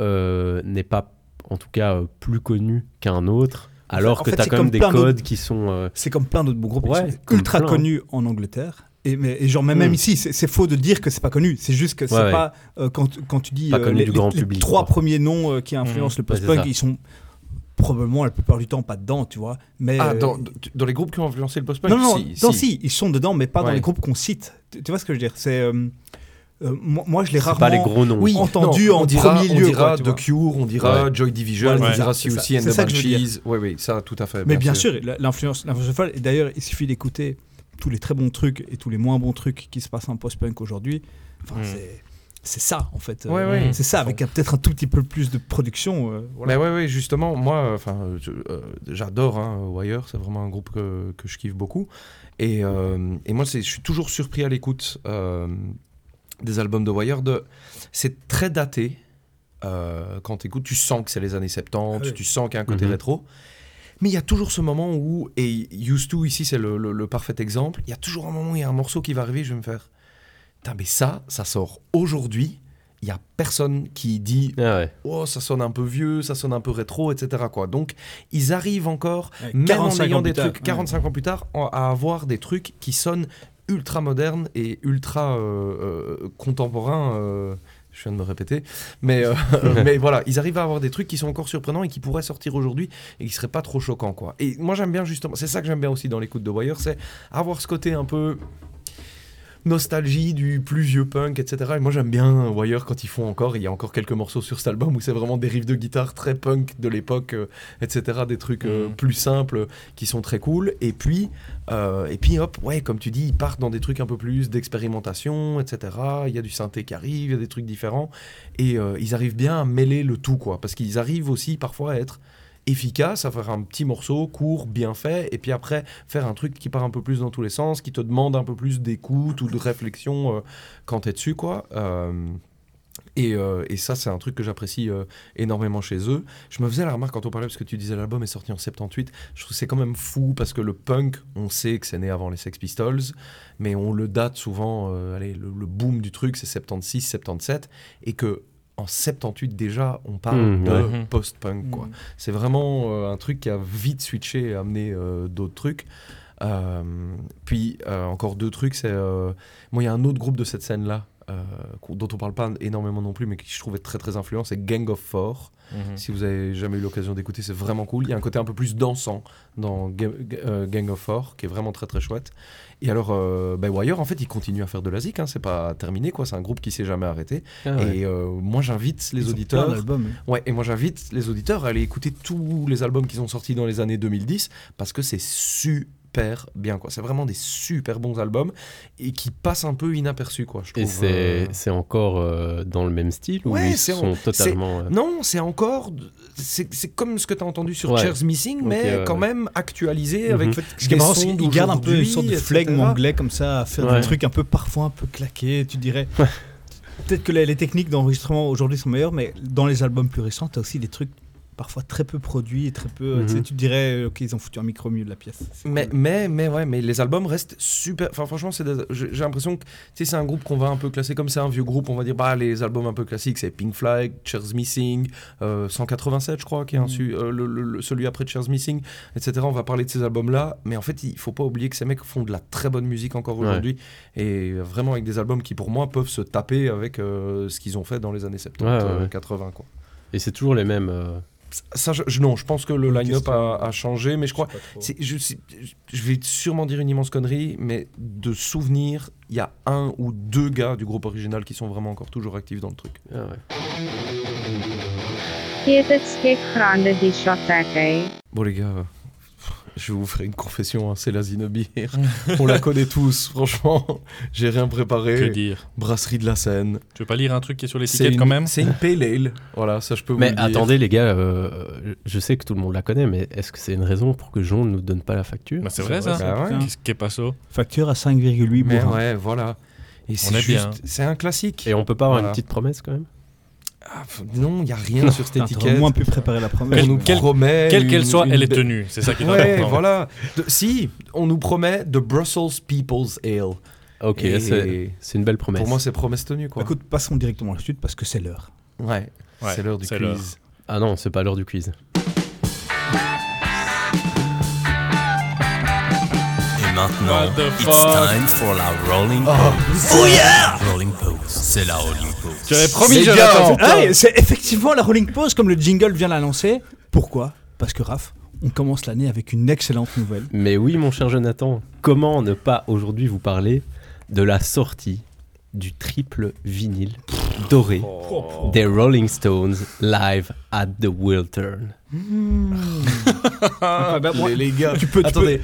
euh, n'est pas, en tout cas, euh, plus connu qu'un autre alors en que tu as quand comme même des codes qui sont. euh, C'est comme plein d'autres groupes Ouais, qui sont comme ultra plein. connus en Angleterre. Et, mais, et genre, même, même Mm. ici, c'est faux de dire que c'est pas connu. C'est juste que c'est Ouais, ouais. pas. euh, quand, quand tu dis Pas euh, connu les, du grand les- les public, trois quoi. premiers noms euh, qui influencent le Ouais, c'est post-punk, ils sont probablement la plupart du temps pas dedans, tu vois. Mais, Ah, euh, dans, dans les groupes qui ont influencé le post-punk non, non, si, non, si. si, ils sont dedans, mais pas dans les groupes qu'on cite. Tu, tu vois ce que je veux dire? C'est. euh, euh, moi, moi, je l'ai rarement. pas les gros noms. Oui, entendu non, en on dira, premier on lieu, dira quoi, The. Cure, on dira Ouais. Joy Division, Ouais, on ouais. dira ça, and the. Banshees. Oui, oui, ça, tout à fait. Mais bien sûr, l'influence, l'influence folle. Et d'ailleurs, il suffit d'écouter tous les très bons trucs et tous les moins bons trucs qui se passent en post-punk aujourd'hui. Enfin, Mm. c'est, c'est ça, en fait. Ouais, Euh, ouais. C'est ça, avec peut-être un tout petit peu plus de production. euh, voilà. Mais ouais, ouais, justement, moi, euh, enfin, euh, j'adore hein, Wire, c'est vraiment un groupe que, que je kiffe beaucoup. Et, euh, et moi, je suis toujours surpris à l'écoute euh, des albums de Wire. De, c'est très daté. euh, quand tu écoutes, tu sens que c'est les années 70, Ah oui. tu sens qu'il y a un côté Mhm. rétro. Mais il y a toujours ce moment où, et Used to ici, c'est le, le- le parfait exemple, il y a toujours un moment où il y a un morceau qui va arriver, je vais me faire. Putain, mais ça, ça sort aujourd'hui. Il y a personne qui dit Ah ouais. oh ça sonne un peu vieux, ça sonne un peu rétro, etc. Quoi. Donc ils arrivent encore, Ouais, même en 45 ayant ans des plus tard, trucs 45 ans plus tard, à avoir des trucs qui sonnent ultra modernes et ultra euh, euh, contemporains. euh, je viens de me répéter, mais, euh, mais voilà, ils arrivent à avoir des trucs qui sont encore surprenants et qui pourraient sortir aujourd'hui et qui seraient pas trop choquants, quoi. Et moi j'aime bien justement, c'est ça que j'aime bien aussi dans l'écoute de Wire, c'est avoir ce côté un peu nostalgie du plus vieux punk, etc. Et moi j'aime bien Wire quand ils font encore, il y a encore quelques morceaux sur cet album où c'est vraiment des riffs de guitare très punk de l'époque, euh, etc. Des trucs euh, Mhm. plus simples qui sont très cool. Et puis, euh, et puis hop, ouais, comme tu dis, ils partent dans des trucs un peu plus d'expérimentation, etc. Il y a du synthé qui arrive, il y a des trucs différents. Et ils arrivent bien à mêler le tout, quoi. Parce qu'ils arrivent aussi parfois à être efficace à faire un petit morceau court, bien fait, et puis après faire un truc qui part un peu plus dans tous les sens, qui te demande un peu plus d'écoute ou de réflexion euh, quand t'es dessus, quoi. Euh, et, euh, et ça, c'est un truc que j'apprécie euh, énormément chez eux. Je me faisais la remarque quand on parlait, parce que tu disais l'album est sorti en 78, je trouve c'est quand même fou, parce que le punk, on sait que c'est né avant les Sex Pistols, mais on le date souvent, allez, le, le boom du truc, c'est 76, 77, et que en 78 déjà, on parle Mmh, de ouais. post-punk, quoi. C'est vraiment euh, un truc qui a vite switché et amené euh, d'autres trucs. Euh, puis euh, encore deux trucs, c'est euh, moi il y a un autre groupe de cette scène là dont on parle pas énormément non plus, mais qui je trouvais très très influent, c'est Gang of Four. Mhm. Si vous avez jamais eu l'occasion d'écouter, c'est vraiment cool. Il y a un côté un peu plus dansant dans Ga- Ga- euh, Gang of Four, qui est vraiment très très chouette. Et alors, euh, bah, Wire, en fait, il continue à faire de la zik, hein, c'est pas terminé, quoi. C'est un groupe qui s'est jamais arrêté. Ah ouais. Et euh, moi, j'invite les Ils ont auditeurs. hein. Ouais, et moi j'invite les auditeurs à aller écouter tous les albums qui sont sortis dans les années 2010 parce que c'est super bien quoi. C'est vraiment des super bons albums et qui passent un peu inaperçus quoi. Je Et c'est euh. c'est encore euh, dans le même style ou Ouais, ils c'est sont en- totalement. euh, Non, c'est encore. C'est c'est comme ce que tu as entendu sur Ouais. Cheers Missing, mais ouais, quand ouais. même actualisé avec. Ce qui est des marrant, sons c'est qu'il garde un peu une sorte de flegme anglais comme ça, à faire Ouais. des trucs un peu parfois un peu claqués, tu dirais. Peut-être que les, les techniques d'enregistrement aujourd'hui sont meilleures, mais dans les albums plus récents, tu as aussi des trucs parfois très peu produits et très peu. tu sais, Mhm. Tu te dirais, euh, ok, ils ont foutu un micro au milieu de la pièce. Mais, cool. mais, mais, ouais, mais les albums restent super. Enfin, franchement, c'est des- j'ai l'impression que tu sais, c'est un groupe qu'on va un peu classer comme c'est un vieux groupe. On va dire, bah, les albums un peu classiques, c'est Pink Flag, Cheers Missing, euh, 187, je crois, qui est un su- euh, le- le- le- celui après Cheers Missing, etc. On va parler de ces albums-là. Mais en fait, il faut pas oublier que ces mecs font de la très bonne musique encore Ouais. aujourd'hui. Et vraiment avec des albums qui, pour moi, peuvent se taper avec euh, ce qu'ils ont fait dans les années 70, Ouais, ouais, euh, ouais. 80, quoi. Et c'est toujours les mêmes. Ça, je, je- non, je pense que le line-up a, a changé, mais je crois. Je, je vais sûrement dire une immense connerie, mais de souvenir, il y a un ou deux gars du groupe original qui sont vraiment encore toujours actifs dans le truc. ah ouais. Bon, les gars, je vous ferai une confession, hein, c'est la Zinebir. On la connaît tous, franchement. J'ai rien Que préparé. dire? Brasserie de la Seine. Tu veux pas lire un truc qui est sur C'est l'étiquette quand même? C'est une pale ale. Voilà, ça je peux vous Mais le dire. attendez, les gars, euh, je sais que tout le monde la connaît, mais est-ce que c'est une raison pour que Jean ne nous donne pas la facture? Bah, C'est vrai ça Bah ouais. Qu'est-ce qui est pas ça Facture à 5,8 Mais ouais, voilà. Et c'est est juste- bien. C'est un classique. Et on peut pas avoir Voilà. une petite promesse quand même? Ah, non, il n'y a rien sur cette étiquette. moins pu préparer la promesse. On nous Quelle- promet. Quelle soit, une elle est tenue. C'est ça qui est Ouais, important. voilà. De- si, on nous promet The Brussels People's Ale. Ok, c'est une belle promesse. Pour moi, c'est promesse tenue, quoi. Écoute, passons directement à la suite parce que c'est l'heure. ouais, Ouais, c'est l'heure du quiz. Ah non, c'est pas l'heure du quiz. The it's time for la rolling pose. Oh yeah Rolling pose, c'est la rolling pose. Tu avais promis, Les Jonathan. gars, Ah, c'est effectivement la Rolling Pause comme le jingle vient l'annoncer. Pourquoi? Parce que Raph, on commence l'année avec une excellente nouvelle. Mais oui, mon cher Jonathan, comment ne pas aujourd'hui vous parler de la sortie du triple vinyle doré des Rolling Stones live at the Wiltern Ah, bah, les, les gars, tu peux- tu attendez.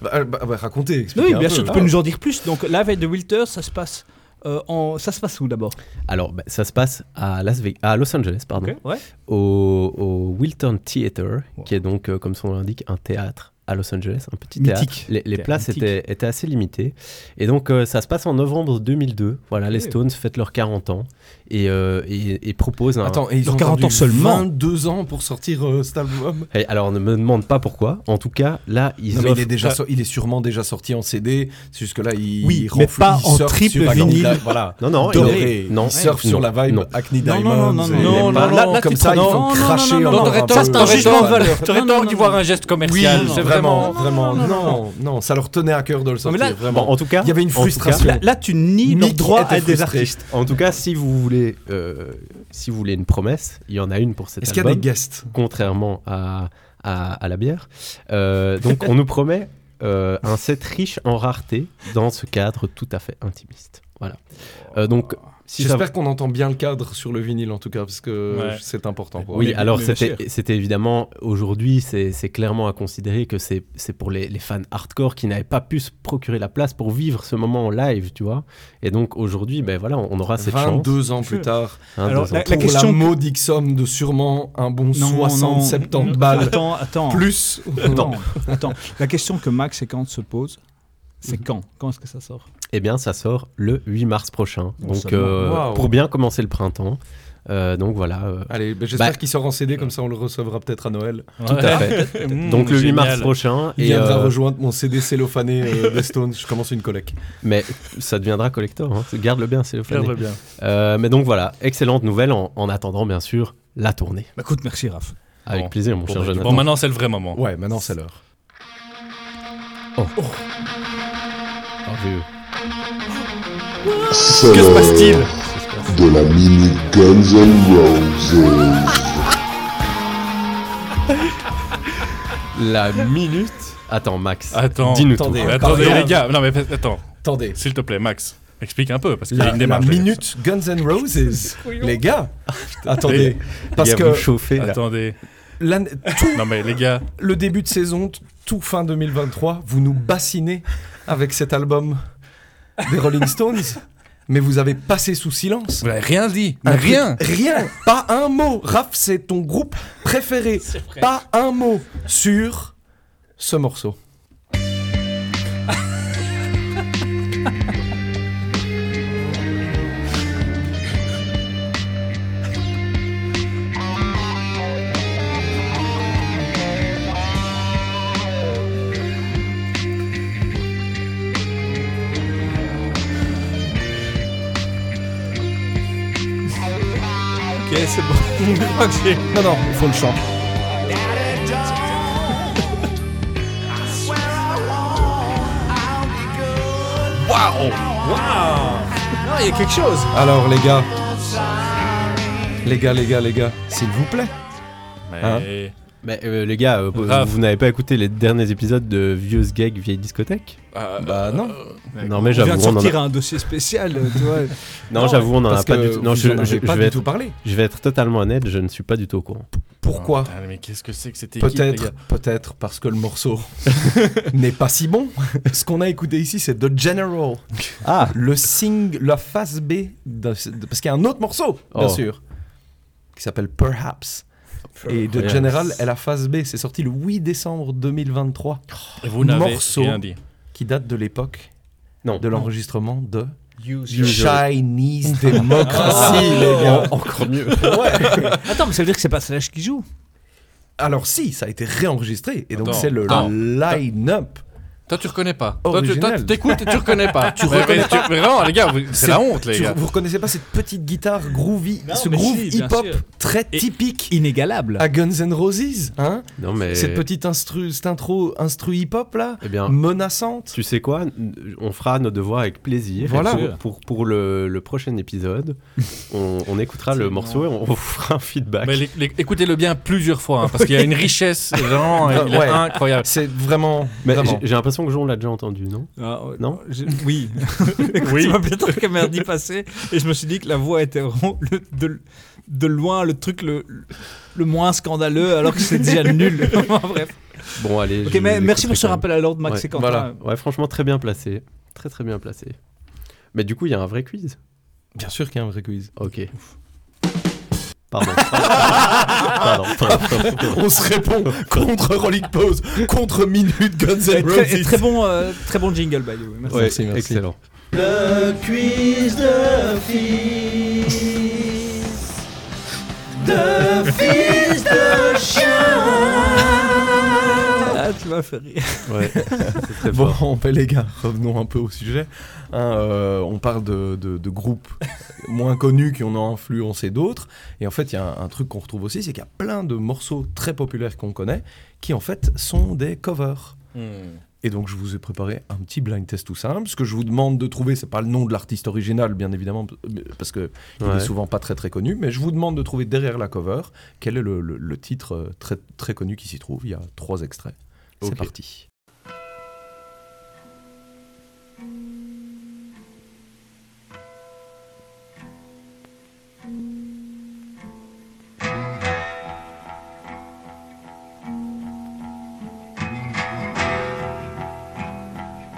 Bah, bah, bah, racontez, expliquez Oui, un bien peu. sûr, tu peux nous en dire plus. Donc, Live at the Wilter, ça se passe. euh, en... Ça se passe où d'abord? Alors, bah, ça se passe à, Las Ve- à Los Angeles, pardon, Ouais. au, au Wiltern Theater, qui est donc, euh, comme son nom l'indique, un théâtre à Los Angeles, un petit théâtre. Les, places étaient, étaient assez limitées. Et donc, euh, ça se passe en novembre 2002. Voilà, les. Stones fêtent leurs 40 ans et, euh, et, et proposent un... Attends, et ils Dans ont 40 ans seulement. 22 ans pour sortir euh, cet album. Et alors, ne me demande pas pourquoi. En tout cas, là, ils Non, mais il, est déjà so- il est sûrement déjà sorti en CD. C'est juste que là, il, Oui, il mais renfle- pas il en triple vinyle. Voilà. Non, non, il Doré. est- non, il surfe non, sur la vibe non. Acne Non, non, non, non, non, Là, non, comme ça, prends- il faut non, non, cracher non, non, en non, or. t'aurais un jugement de valeur. t'aurais Non, tort non, d'y non, voir non. un geste commercial. c'est vraiment, non, non, ça leur tenait à cœur de le sortir, vraiment. en tout cas, Il y avait une frustration. Là, tu nies Mick droit à des artistes. En tout cas, si vous voulez, euh, si vous voulez une promesse, il y en a une pour cet Est-ce qu'il y a album, des guests contrairement à, à, à la bière. Euh, donc, on nous promet euh, un set riche en rareté dans ce cadre tout à fait intimiste. Voilà. Donc, Si ça- J'espère qu'on entend bien le cadre sur le vinyle en tout cas, parce que Ouais. c'est important. pour Oui, mais- alors c'était évidemment aujourd'hui, c'est clairement à considérer que c'est pour les, les fans hardcore qui n'avaient pas pu se procurer la place pour vivre ce moment en live, tu vois. Et donc aujourd'hui, ben voilà, on aura cette chance. 22 ans plus tard, hein, Alors, deux ans. la- pour question la que- modique somme de sûrement un bon 60-70 balles Attends, attends. plus. Attends, attends. La question que Max et Kant se posent, c'est quand? Quand est-ce que ça sort? Eh bien, ça sort le 8 mars prochain. Bon, donc euh, pour bien commencer le printemps. Euh, donc voilà. euh, Allez, ben, j'espère Bah- qu'il sort en CD, comme ça on le recevra peut-être à Noël. tout à fait. Mmh, donc le 8 mars prochain. Il Et, viendra euh, rejoindre mon CD cellophané euh, des Stones. Je commence une collecte. mais ça deviendra collector. hein. Garde-le bien, c'est le Regarde-le bien. Euh, mais donc voilà, excellente nouvelle en, en attendant bien sûr la tournée. Bah, Écoute, merci Raph. Avec Bon. plaisir, mon cher bah, Jonathan. Bon, maintenant, c'est le vrai moment. Ouais, maintenant c'est l'heure. Oh, vieux. C'est Que se passe-t-il de la mini Guns N' Roses. La minute. Attends, Max. Attends. Dis-nous Attendez. tout. Attendez, les gars. Non, mais attends. Attendez. S'il te plaît, Max. Explique un peu, parce qu'il y a La, une la démarche. minute Guns N' Roses. Les gars, attendez. Parce Les gars, que vous chauffez ça. là. Attendez. tout Non, mais les gars. le début de saison, tout fin 2023, vous nous bassinez avec cet album des Rolling Stones. Mais vous avez passé sous silence. Vous n'avez rien dit. Un Mais truc- rien. Rien. Pas un mot. Raph, c'est ton groupe préféré. Pas un mot sur ce morceau. C'est bon. Je crois que j'ai- Non, non, il faut le chant. Non, il y a quelque chose. Alors, les gars. Les gars, les gars, les gars, s'il vous plaît. Mais. Hein? Mais euh, les gars, euh, vous, vous n'avez pas écouté les derniers épisodes de Vieux Gag Vieille Discothèque euh, Bah, non. Non, mais on vient j'avoue, de on en sortir a... un dossier spécial, euh, tu vois. Non, j'avoue, on en a pas du tout. Non, je, je- pas je du vais tout être, parlé. je vais être totalement honnête, je ne suis pas du tout au courant. Pourquoi Putain, mais qu'est-ce que c'est que cette équipe les Peut-être, peut-être parce que le morceau n'est pas si bon. Ce qu'on a écouté ici, c'est The General. Ah Le sing, la face B, de- de- parce qu'il y a un autre morceau, bien Oh. sûr, qui s'appelle Perhaps. Et The Perhaps. General est la face B. C'est sorti le 8 décembre 2023, Et vous n'avez morceau. rien dit. qui date de l'époque Non. de l'enregistrement de. Chinese Democracy, les gars. Encore mieux. Ouais. Attends, mais ça veut dire que c'est pas Slash qui joue? Alors si, ça a été réenregistré et donc Attends, c'est le attends. line-up. Toi, tu reconnais pas. Toi, tu Original. toi, tu t'écoutes et tu reconnais pas. tu reconnais mais, pas. tu- mais vraiment, les gars, c'est la honte, les Tu- gars. Vous reconnaissez pas cette petite guitare groovy, Non, ce groove si, hip-hop très Et- typique Inégalable. à Guns N' Roses, hein Non, mais. Cette petite instru, cette intro instru hip-hop là, Eh bien, menaçante. tu sais quoi On fera nos devoirs avec plaisir. Voilà. Pour, pour, pour le, le prochain épisode, on, on écoutera le morceau et on, on vous fera un feedback. Écoutez-le bien plusieurs fois, hein, parce qu'il y a une richesse, vraiment, Ouais. incroyable. C'est vraiment, j'ai- j'ai l'impression que Jean l'a déjà entendu, non Ah, ouais, Non je- Oui. Écoute, Oui. Tu m'as peut-être qu'elle m'a dit passer et je me suis dit que la voix était vraiment le- de, de loin le truc le, le moins scandaleux alors que c'est déjà nul. Bref. Bon, allez. Ok, je mais merci pour ce rappel à l'ordre, Max Ouais, et Quentin. voilà. Ouais, franchement, très bien placé. Très, très bien placé. Mais du coup, il y a un vrai quiz? Bien sûr qu'il y a un vrai quiz. Ok. Pardon, pardon, pardon. On se répond contre Rolling Pose, contre Minute Guns N' très, Roses. très bon, euh, très bon jingle, by the way. Merci. Ouais, Merci, merci. Excellent. Le quiz de fils. De fils de M'as fait rire. Ouais, c'est très Bon, ben les gars, revenons un peu au sujet. Hein, euh, on parle de, de- de groupes moins connus qui en ont influencé d'autres. Et en fait, il y a un, un truc qu'on retrouve aussi, c'est qu'il y a plein de morceaux très populaires qu'on connaît qui en fait sont des covers. Et donc, je vous ai préparé un petit blind test tout simple. Ce que je vous demande de trouver, c'est pas le nom de l'artiste original, bien évidemment, parce que il Ouais. est souvent pas très très connu. Mais je vous demande de trouver derrière la cover quel est le, le- le titre euh, très très connu qui s'y trouve. Il y a trois extraits. C'est parti.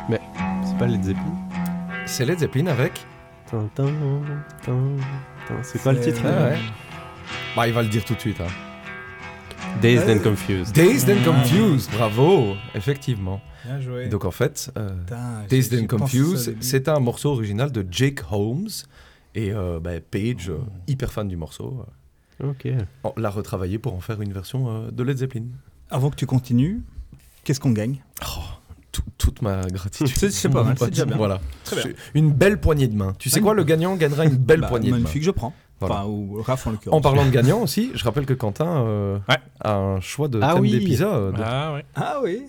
Mais c'est pas Led Zeppelin C'est Led Zeppelin avec. C'est quoi le titre ah, hein. ouais. Bah, il va le dire tout de suite. Hein. Dazed and Confused. Dazed and Confused, bravo, effectivement. Bien joué. Donc en fait, euh, Putain, Dazed and Confused, c'est un morceau original de Jake Holmes. Et euh, bah, Page, euh, hyper fan du morceau, Ok. euh, l'a retravaillé pour en faire une version euh, de Led Zeppelin. Avant que tu continues, qu'est-ce qu'on gagne? Oh, tout- toute ma gratitude. C'est- pas mal, c'est déjà bien. Voilà. Très bien. Une belle poignée de main. Tu sais quoi, le gagnant gagnera une belle Bah, poignée de main. Magnifique, je prends. Voilà. Enfin, ou Raph en l'occurrence. En parlant de gagnant aussi, je rappelle que Quentin euh, Ouais. a un choix de Ah thème oui. d'épisode. Ah ouais. Ah oui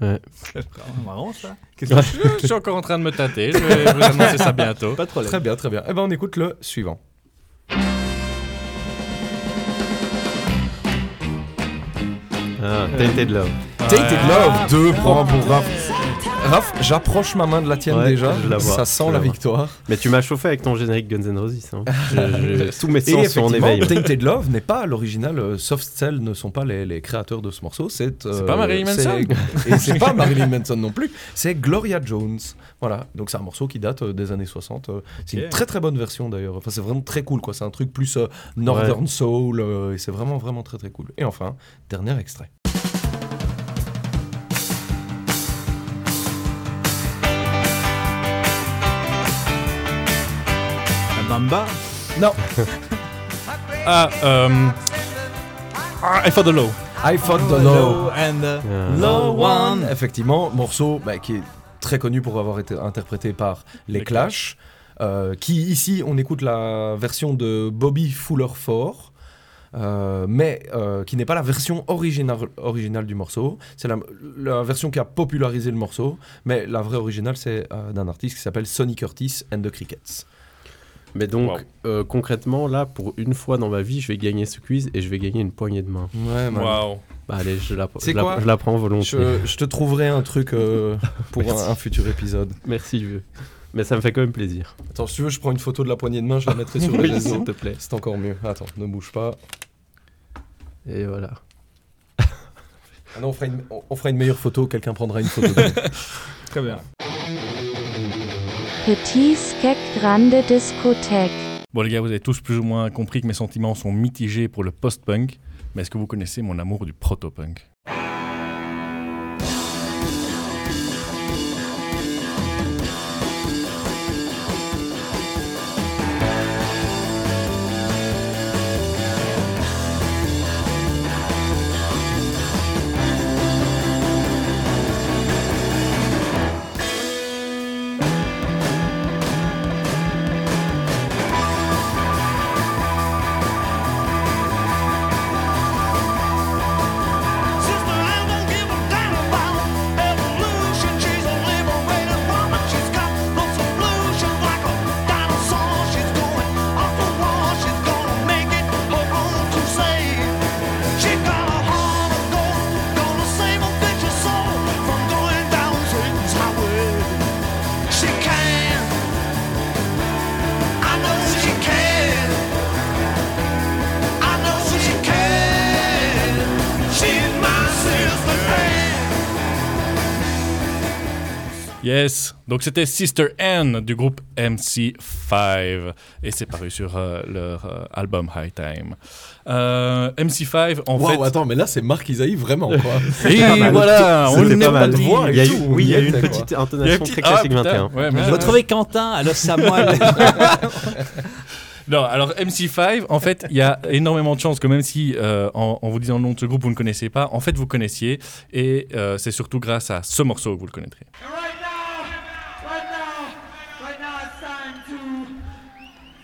Ouais. C'est marrant ça. Qu'est-ce que je, je suis encore en train de me tâter? Je vais vous annoncer ça bientôt. Pas de problème. Très bien, très bien. Eh ben, on écoute le suivant. Ah, Tainted Love. Tainted Love, deux points pour Raph. Raph, j'approche ma main de la tienne Ouais, déjà. je la vois, Ça je sent la victoire. Mais tu m'as chauffé avec ton générique Guns N' Roses. hein. Je- je- tous mes sens sont en éveil. Tainted Love n'est pas l'original. euh, Soft Cell ne sont pas les, les créateurs de ce morceau. C'est euh, pas Marilyn Manson Et c'est pas Marilyn Manson non plus. C'est Gloria Jones. Voilà. Donc c'est un morceau qui date euh, des années 60. euh, C'est une très très bonne version d'ailleurs. Enfin, c'est vraiment très cool. quoi. C'est un truc plus euh, Northern Soul. euh, et c'est vraiment vraiment très très cool. Et enfin, dernier extrait. Non. Ah, euh, ah, I for the low. I fought the low. and the low one. Effectivement, morceau bah, qui est très connu pour avoir été interprété par les, Les Clash. euh, qui ici, on écoute la version de Bobby Fuller 4. euh, mais euh, qui n'est pas la version originale, originale du morceau. C'est la, la version qui a popularisé le morceau, mais la vraie originale, c'est euh, d'un artiste qui s'appelle Sonny Curtis and the Crickets. Mais donc, Wow. euh, concrètement, là, pour une fois dans ma vie, je vais gagner ce quiz et je vais gagner une poignée de main. Ouais, Waouh. Bah allez, je la, je la- quoi je la prends volontiers. je, je te trouverai un truc euh, pour un, un futur épisode. Merci, vieux. Mais ça me fait quand même plaisir. Attends, si tu veux, je prends une photo de la poignée de main, je la mettrai sur le Oui, réseau. s'il te plaît. C'est encore mieux. Attends, ne bouge pas. Et voilà. Ah non, on fera une, on- on fera une meilleure photo, quelqu'un prendra une photo. de. Très bien. Petit Skek Grande Discothèque. Bon les gars, vous avez tous plus ou moins compris que mes sentiments sont mitigés pour le post-punk. Mais est-ce que vous connaissez mon amour du proto-punk? Donc c'était Sister N du groupe MC5 et c'est paru sur euh, leur euh, album High Time. Euh, MC5 en Waouh, fait. attends, mais là, c'est Marc Isaïe vraiment, quoi. Et voilà, on C'était n'est pas de voix Il y a eu, oui, il y a eu une petite Il y a intonation un petit- très Ah, classique putain, 21. ouais, mais- Je retrouvais Quentin, à moi. de- Non, alors MC5, en fait, il y a énormément de chances que même si, euh, en, en vous disant le nom de ce groupe, vous ne connaissez pas, en fait, vous connaissiez. Et euh, c'est surtout grâce à ce morceau que vous le connaîtrez.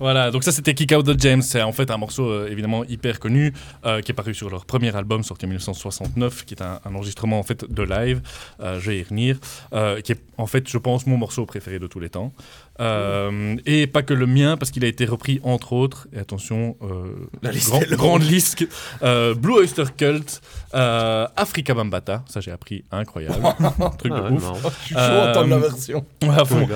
Voilà, donc ça c'était Kick Out the James. C'est en fait un morceau euh, évidemment hyper connu euh, qui est paru sur leur premier album sorti en 1969, qui est un, enregistrement en fait de live. Euh, je vais y revenir, euh, qui est en fait, je pense, mon morceau préféré de tous les temps. Euh, et pas que le mien, parce qu'il a été repris entre autres, et attention, euh, La liste grand- grande liste, euh, Blue Oyster Cult, Africa Bambata, ça j'ai appris, incroyable, truc Ah de ouais, ouf. marrant. Je suis chaud d'entendre la version. Ouais, fond.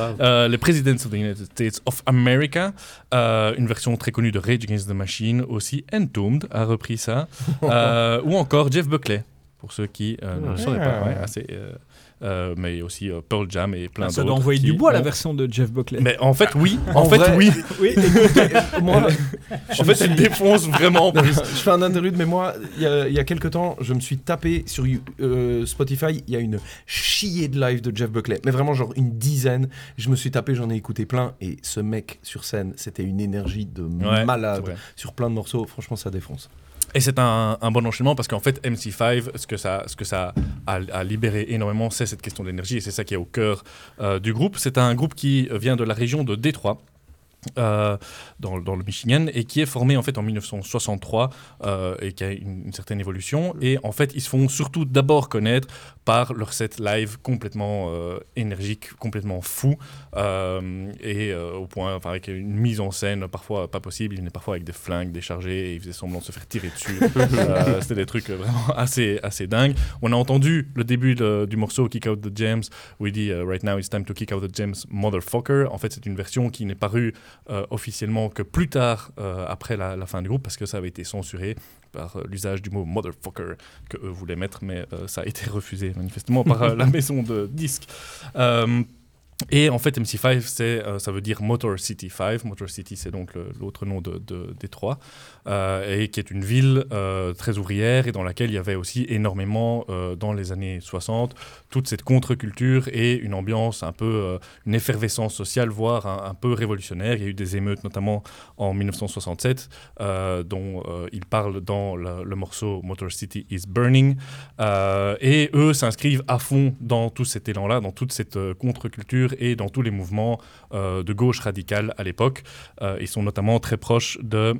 Les Presidents of the United States of America, une version très connue de Rage Against the Machine aussi, Entombed a repris ça, ou encore Jeff Buckley, pour ceux qui ne le sauraient pas, ouais, assez, euh, euh, mais aussi euh, Pearl Jam et plein Ça d'autres. doit envoyer qui du bois la ont- version de Jeff Buckley. Mais en fait, oui, en, En fait, vrai- oui. Oui, écoutez, Moi, En fait, elle défonce vraiment. Non, je fais un interlude, mais moi, il y a, il y a quelques temps, je me suis tapé sur euh, Spotify, il y a une chier de live de Jeff Buckley, mais vraiment genre une dizaine. Je me suis tapé, j'en ai écouté plein, et ce mec sur scène, c'était une énergie de Ouais, malade sur plein de morceaux. Franchement, ça défonce. Et c'est un, un bon enchaînement parce qu'en fait, MC5, ce que ça, ce que ça a, a libéré énormément, c'est cette question d'énergie et c'est ça qui est au cœur euh, du groupe. C'est un groupe qui vient de la région de Détroit. euh, dans, dans le Michigan et qui est formé en fait en 1963 euh, et qui a une, une certaine évolution et en fait ils se font surtout d'abord connaître par leur set live complètement euh, énergique complètement fou. Euh, et euh, au point enfin avec une mise en scène parfois pas possible. Il venait parfois avec des flingues déchargés et il faisait semblant de se faire tirer dessus. C'était des trucs vraiment assez assez dingues. On a entendu le début de- du morceau Kick Out the Gems où il dit Right now it's time to kick out the gems motherfucker. En fait c'est une version qui n'est parue officiellement que plus tard après la, la fin du groupe parce que ça avait été censuré par euh, l'usage du mot motherfucker que eux voulaient mettre mais euh, ça a été refusé manifestement par euh, la maison de disques et en fait, MC5, c'est, euh, ça veut dire Motor City 5. Motor City, c'est donc l'autre nom de, de Détroit, euh, et qui est une ville euh, très ouvrière et dans laquelle il y avait aussi énormément, euh, dans les années 60, toute cette contre-culture et une ambiance un peu, euh, une effervescence sociale, voire un, peu révolutionnaire. Il y a eu des émeutes, notamment en 1967, euh, dont euh, il parle dans le, morceau Motor City is Burning. Euh, et eux s'inscrivent à fond dans tout cet élan-là, dans toute cette euh, contre-culture et dans tous les mouvements euh, de gauche radicale à l'époque. Euh, ils sont notamment très proches de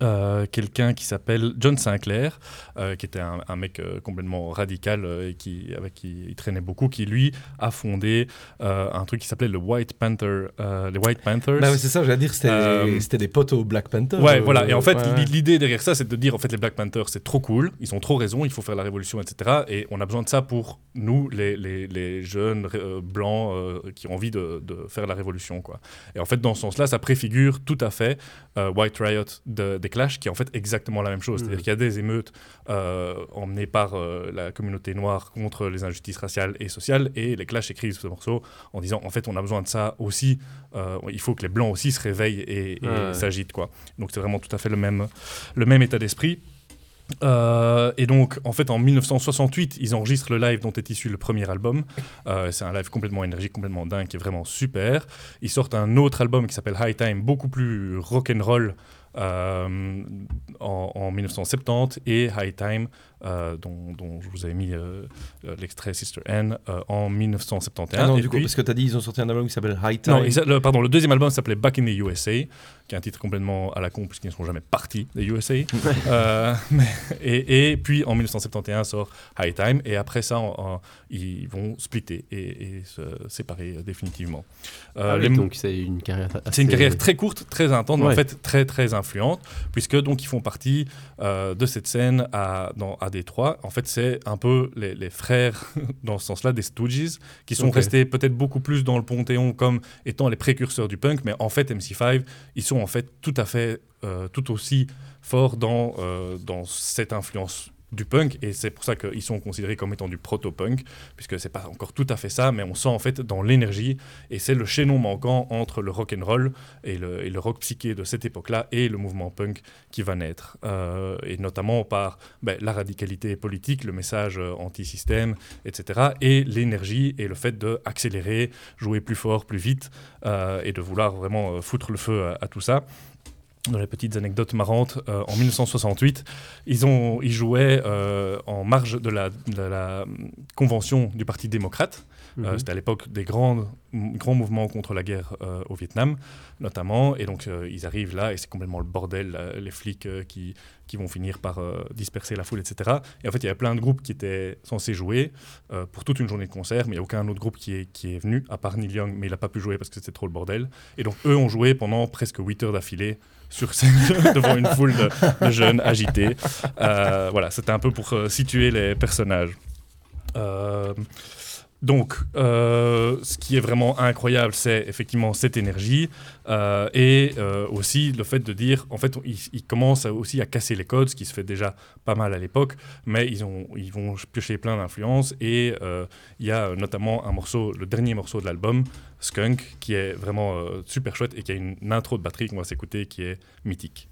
euh, quelqu'un qui s'appelle John Sinclair, euh, qui était un, un mec euh, complètement radical et qui, avec qui il traînait beaucoup, qui lui a fondé un truc qui s'appelait le White Panther, les White Panthers. Bah ouais, c'est ça, j'allais dire, c'était c'était des potes au Black Panther. Ouais, voilà. Et en fait, ouais, l'idée derrière ça, c'est de dire en fait les Black Panthers, c'est trop cool, ils ont trop raison, il faut faire la révolution, etc. Et on a besoin de ça pour nous, les, les, les jeunes blancs qui ont envie de, de faire la révolution, quoi. Et en fait, dans ce sens-là, ça préfigure tout à fait White Riot de, des Clash, qui est en fait exactement la même chose. C'est-à-dire Mhm. qu'il y a des émeutes euh, emmenées par euh, la communauté noire contre les injustices raciales et sociales, et les Clash écrivent ce morceau en disant en fait, on a besoin de ça aussi. euh, il faut que les blancs aussi se réveillent et, et s'agitent, quoi. Donc c'est vraiment tout à fait le même, le même état d'esprit. Euh, et donc, en fait, en 1968, ils enregistrent le live dont est issu le premier album. Euh, c'est un live complètement énergique, complètement dingue, qui est vraiment super. Ils sortent un autre album qui s'appelle High Time, beaucoup plus rock'n'roll, euh, en, en 1970, et High Time, euh, dont, dont je vous avais mis euh, euh, l'extrait Sister euh, en 1971. Ah non, Et du coup, parce que t'as dit, ils ont sorti un album qui s'appelle High Time. non, le, pardon, le deuxième album s'appelait Back in the USA, qui est un titre complètement à la con puisqu'ils ne sont jamais partis des USA. Euh, mais- et, et puis en 1971 sort High Time, et après ça, en- en- ils vont splitter et, et se séparer définitivement. Euh, Ah oui, les- donc c'est une carrière. c'est une assez- carrière très courte, très intense, mais en fait très très influente, puisque donc ils font partie euh, de cette scène à, dans, à Détroit. En fait, c'est un peu les, les frères, dans ce sens-là, des Stooges, qui sont restés peut-être beaucoup plus dans le panthéon comme étant les précurseurs du punk, mais en fait, MC5, ils sont en fait tout à fait, euh, tout aussi forts dans, euh, dans cette influence du punk et c'est pour ça qu'ils sont considérés comme étant du proto-punk puisque c'est pas encore tout à fait ça mais on sent en fait dans l'énergie et c'est le chaînon manquant entre le rock and roll et le, rock psyché de cette époque-là et le mouvement punk qui va naître. Euh, et notamment par ben, la radicalité politique le message euh, anti-système etc et l'énergie et le fait de accélérer jouer plus fort plus vite euh, et de vouloir vraiment foutre le feu à tout ça dans les petites anecdotes marrantes, euh, en 1968, ils, ont, ils jouaient euh, en marge de la, de la convention du Parti démocrate. Euh, Mhm. C'était à l'époque des grands, grands mouvements contre la guerre au Vietnam, notamment. Et donc, ils arrivent là et c'est complètement le bordel, là, les flics qui, qui vont finir par disperser la foule, etc. Et en fait, il y avait plein de groupes qui étaient censés jouer pour toute une journée de concert, mais il n'y a aucun autre groupe qui est, qui est venu, à part Neil Young, mais il n'a pas pu jouer parce que c'était trop le bordel. Et donc, eux ont joué pendant presque 8 heures d'affilée sur scène devant une foule de, jeunes agités. Euh, voilà, c'était un peu pour euh, situer les personnages. Euh, donc, euh, ce qui est vraiment incroyable, c'est effectivement cette énergie euh, et euh, aussi le fait de dire, en fait, ils, commencent aussi à casser les codes, ce qui se fait déjà pas mal à l'époque, mais ils, ont, ils vont piocher plein d'influences et il y a notamment un morceau, le dernier morceau de l'album, Skunk, qui est vraiment super chouette et qui a une intro de batterie qu'on va s'écouter qui est mythique.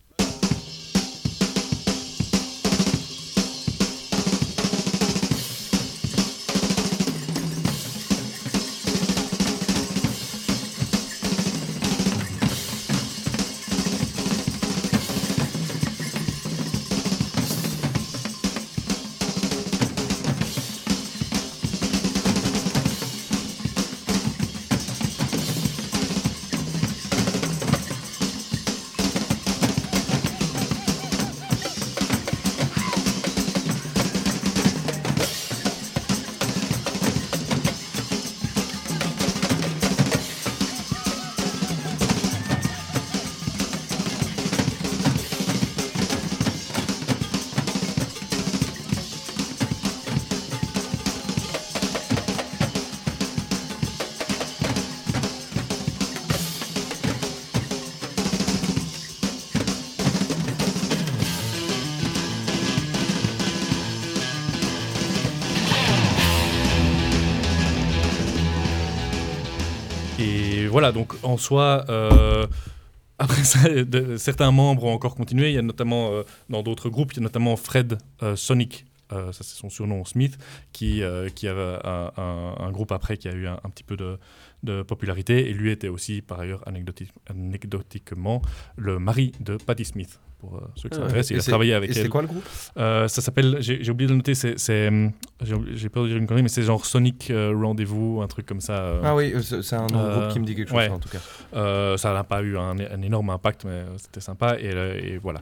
Voilà, donc en soi, euh, après ça, certains membres ont encore continué. Il y a notamment euh, dans d'autres groupes, il y a notamment Fred euh, Sonic, ça c'est son surnom Smith, qui, euh, qui avait un, un- un groupe après qui a eu un, un petit peu de, de popularité. Et lui était aussi, par ailleurs, anecdoti- anecdotiquement, le mari de Patti Smith. Pour euh, ceux qui Ah s'intéressent, il a c'est- travaillé avec et c'est elle. quoi le groupe? Euh, Ça s'appelle, j'ai oublié de le noter, c'est, c'est, hum, j'ai peur de dire une connerie, mais c'est genre Sonic euh, Rendez-vous, un truc comme ça. euh. Ah oui, euh, c'est c'est un Euh, groupe qui me dit quelque chose, ouais. en tout cas. Euh, ça n'a pas eu un, un énorme impact, mais euh, c'était sympa. Et, euh, et voilà.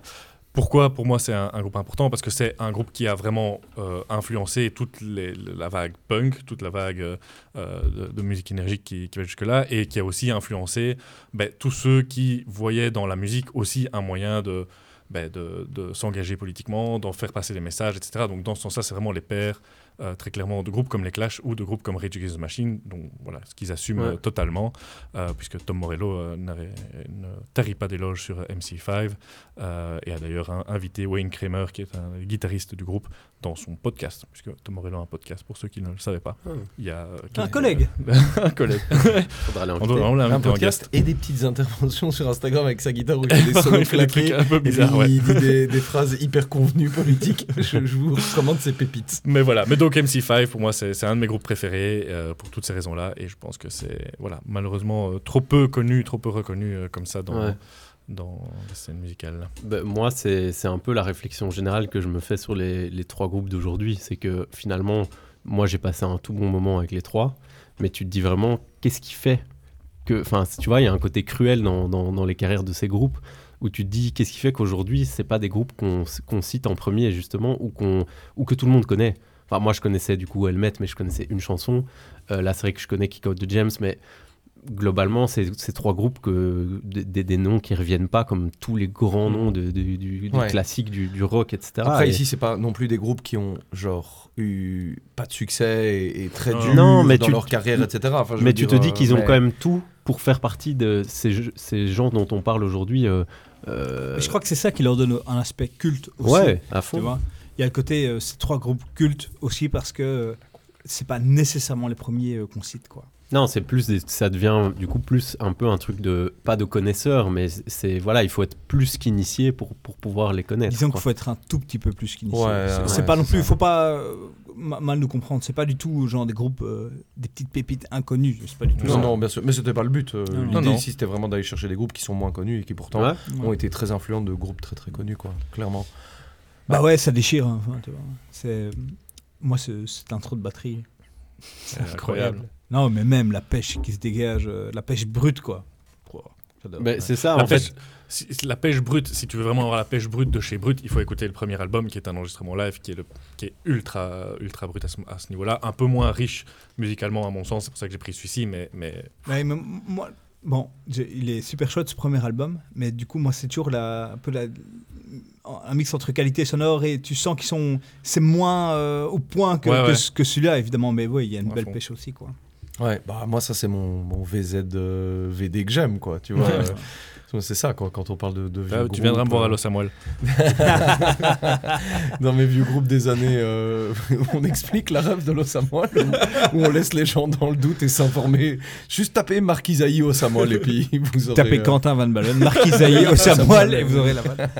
Pourquoi? Pour moi c'est un, groupe important Parce que c'est un groupe qui a vraiment euh, influencé toute la vague punk, toute la vague euh, euh, de, musique énergique qui, va jusque-là, et qui a aussi influencé ben, tous ceux qui voyaient dans la musique aussi un moyen de, ben, s'engager politiquement, d'en faire passer des messages, etc. Donc dans ce sens-là, c'est vraiment les pères, euh, très clairement, de groupes comme les Clash ou de groupes comme Rage Against the Machine, donc voilà, ce qu'ils assument Ouais. euh, totalement, euh, puisque Tom Morello euh, ne tarit pas d'éloges sur MC5, euh, et a d'ailleurs invité Wayne Kramer, qui est un guitariste du groupe, dans son podcast, puisque Tom Morello a un podcast, pour ceux qui ne le savaient pas. Ah. Il y a, euh, Un collègue. un collègue. Faudra Un l'inviter en podcast guest. et des petites interventions sur Instagram avec sa guitare où il fait des solos Il fait des trucs claqués. un peu et puis bizarres, ouais. Il dit des, des phrases hyper convenues politiques. je, je vous recommande ces pépites. Mais voilà, mais donc MC5 pour moi c'est un de mes groupes préférés euh, pour toutes ces raisons-là et je pense que c'est voilà malheureusement euh, trop peu connu, trop peu reconnu euh, comme ça dans, Ouais. dans la scène musicale. Ben, moi, c'est un peu la réflexion générale que je me fais sur les, les trois groupes d'aujourd'hui. C'est que finalement, moi, j'ai passé un tout bon moment avec les trois, mais tu te dis vraiment, qu'est-ce qui fait que. Enfin, tu vois, il y a un côté cruel dans, dans- dans les carrières de ces groupes où tu te dis, qu'est-ce qui fait qu'aujourd'hui, c'est pas des groupes qu'on qu'on cite en premier, justement, ou, qu'on ou que tout le monde connaît. Enfin, moi, je connaissais du coup Helmet, mais je connaissais une chanson. Euh, là, c'est vrai que je connais Kick Out de James, mais globalement, c'est ces trois groupes que des, noms qui reviennent pas comme tous les grands noms de, de- du, du Ouais. classique du, du rock, etc. Après, Et- ici, c'est pas non plus des groupes qui ont genre eu pas de succès et, et très Non. dur Non, mais dans tu- leur carrière, etc. Enfin, je mais tu dire, te dis euh, qu'ils ont mais- quand même tout pour faire partie de ces, ces gens dont on parle aujourd'hui. euh, euh, Je crois que c'est ça qui leur donne un aspect culte aussi. Ouais, à fond. Tu vois Il y a le côté, euh, ces trois groupes cultes aussi parce que euh, c'est pas nécessairement les premiers euh, qu'on cite. Quoi. Non, c'est plus, des- ça devient du coup plus un peu un truc de, pas de connaisseur, mais c'est, voilà, il faut être plus qu'initié pour, pour pouvoir les connaître. Disons qu'il faut être un tout petit peu plus qu'initié. Ouais, c'est ouais, pas non plus, il faut pas euh, ma- mal nous comprendre. C'est pas du tout genre des groupes, euh, des petites pépites inconnues. C'est pas du tout Non, ça. non, bien sûr. Mais c'était pas le but. euh. L'idée ici, c'était vraiment d'aller chercher des groupes qui sont moins connus et qui pourtant Ouais. ont été très influents de groupes très très connus, quoi. Clairement. Bah ouais, ça déchire. hein, enfin, tu vois. C'est moi, c'est- cette intro de batterie. C'est incroyable. Non, mais même la pêche qui se dégage, euh, la pêche brute, quoi. J'adore. Mais c'est ça, La en pêche, fait. si- la pêche brute, si tu veux vraiment avoir la pêche brute de chez Brut, il faut écouter le premier album qui est un enregistrement live qui est, le, qui est ultra, ultra brut à ce, à ce niveau-là. Un peu moins riche musicalement, à mon sens. C'est pour ça que j'ai pris celui-ci, mais, mais Ouais, mais moi, bon, il est super chouette ce premier album, mais du coup, moi, c'est toujours la, un peu la, un mix entre qualité sonore et tu sens qu'ils sont, c'est moins euh, au point que, Ouais, que ouais. ce- que celui-là, évidemment, mais oui, il y a une À belle fond. pêche aussi, quoi. Ouais, bah moi ça c'est mon, mon VZ euh, VD que j'aime quoi, tu vois. C'est ça quoi, quand on parle de, de vieux Ah, tu viendras me voir à euh, Los Samuel. Dans mes vieux groupes des années, euh, on explique la rêve de Los Samuel, où, où on laisse les gens dans le doute et s'informer. Juste tapez Marquisaï au Samuel et puis vous aurez. Tapez euh, Quentin Van Balen, Marquisaï au Samuel et vous aurez la balle.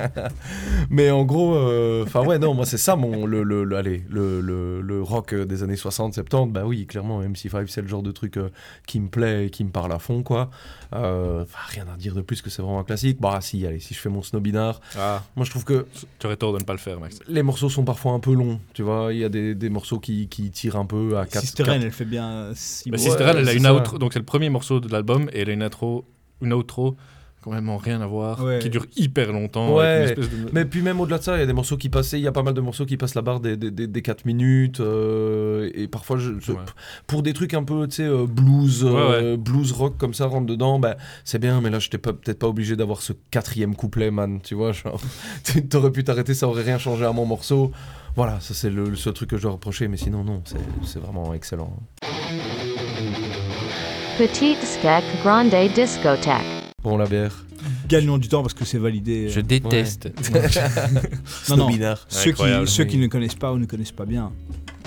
Mais en gros, euh, enfin ouais, non, moi c'est ça mon le, le, le- allez, le, le, le rock des années 60, 70. Bah oui, clairement, MC5 c'est le genre de truc euh, qui me plaît et qui me parle à fond quoi. Euh, rien à dire de plus que c'est vraiment un classique. Bah si, allez, si je fais mon snobinard, Ah, moi je trouve que tu aurais tort de ne pas le faire, Max. les morceaux sont parfois un peu longs. Tu vois, il y a des, des morceaux qui, qui tirent un peu à 4 Sister N, elle fait bien six Bah, Ouais, elle a une ça. outro, donc c'est le premier morceau de l'album et elle a une intro, une outro quand même en rien à voir, Ouais. qui dure hyper longtemps. Ouais, avec une espèce de- Mais puis même au-delà de ça, il y a des morceaux qui passaient, il y a pas mal de morceaux qui passent la barre des, des, des, des 4 minutes. euh, et parfois, je, je- Ouais. pour des trucs un peu, tu sais, euh, blues, euh, Ouais, blues rock comme ça, rentre dedans, bah, c'est bien, mais là, je t'ai pas- peut-être pas obligé d'avoir ce quatrième couplet, man. Tu vois, genre, tu t'aurais pu t'arrêter, ça aurait rien changé à mon morceau. Voilà, ça c'est le, le seul truc que je dois reprocher, mais sinon, non, c'est c'est vraiment excellent. Petite skek grande discothèque. Bon, la bière. Gagnons du temps parce que c'est validé. Je déteste. Non, non. Snobinard. Ceux, qui, ceux qui ne connaissent pas ou ne connaissent pas bien,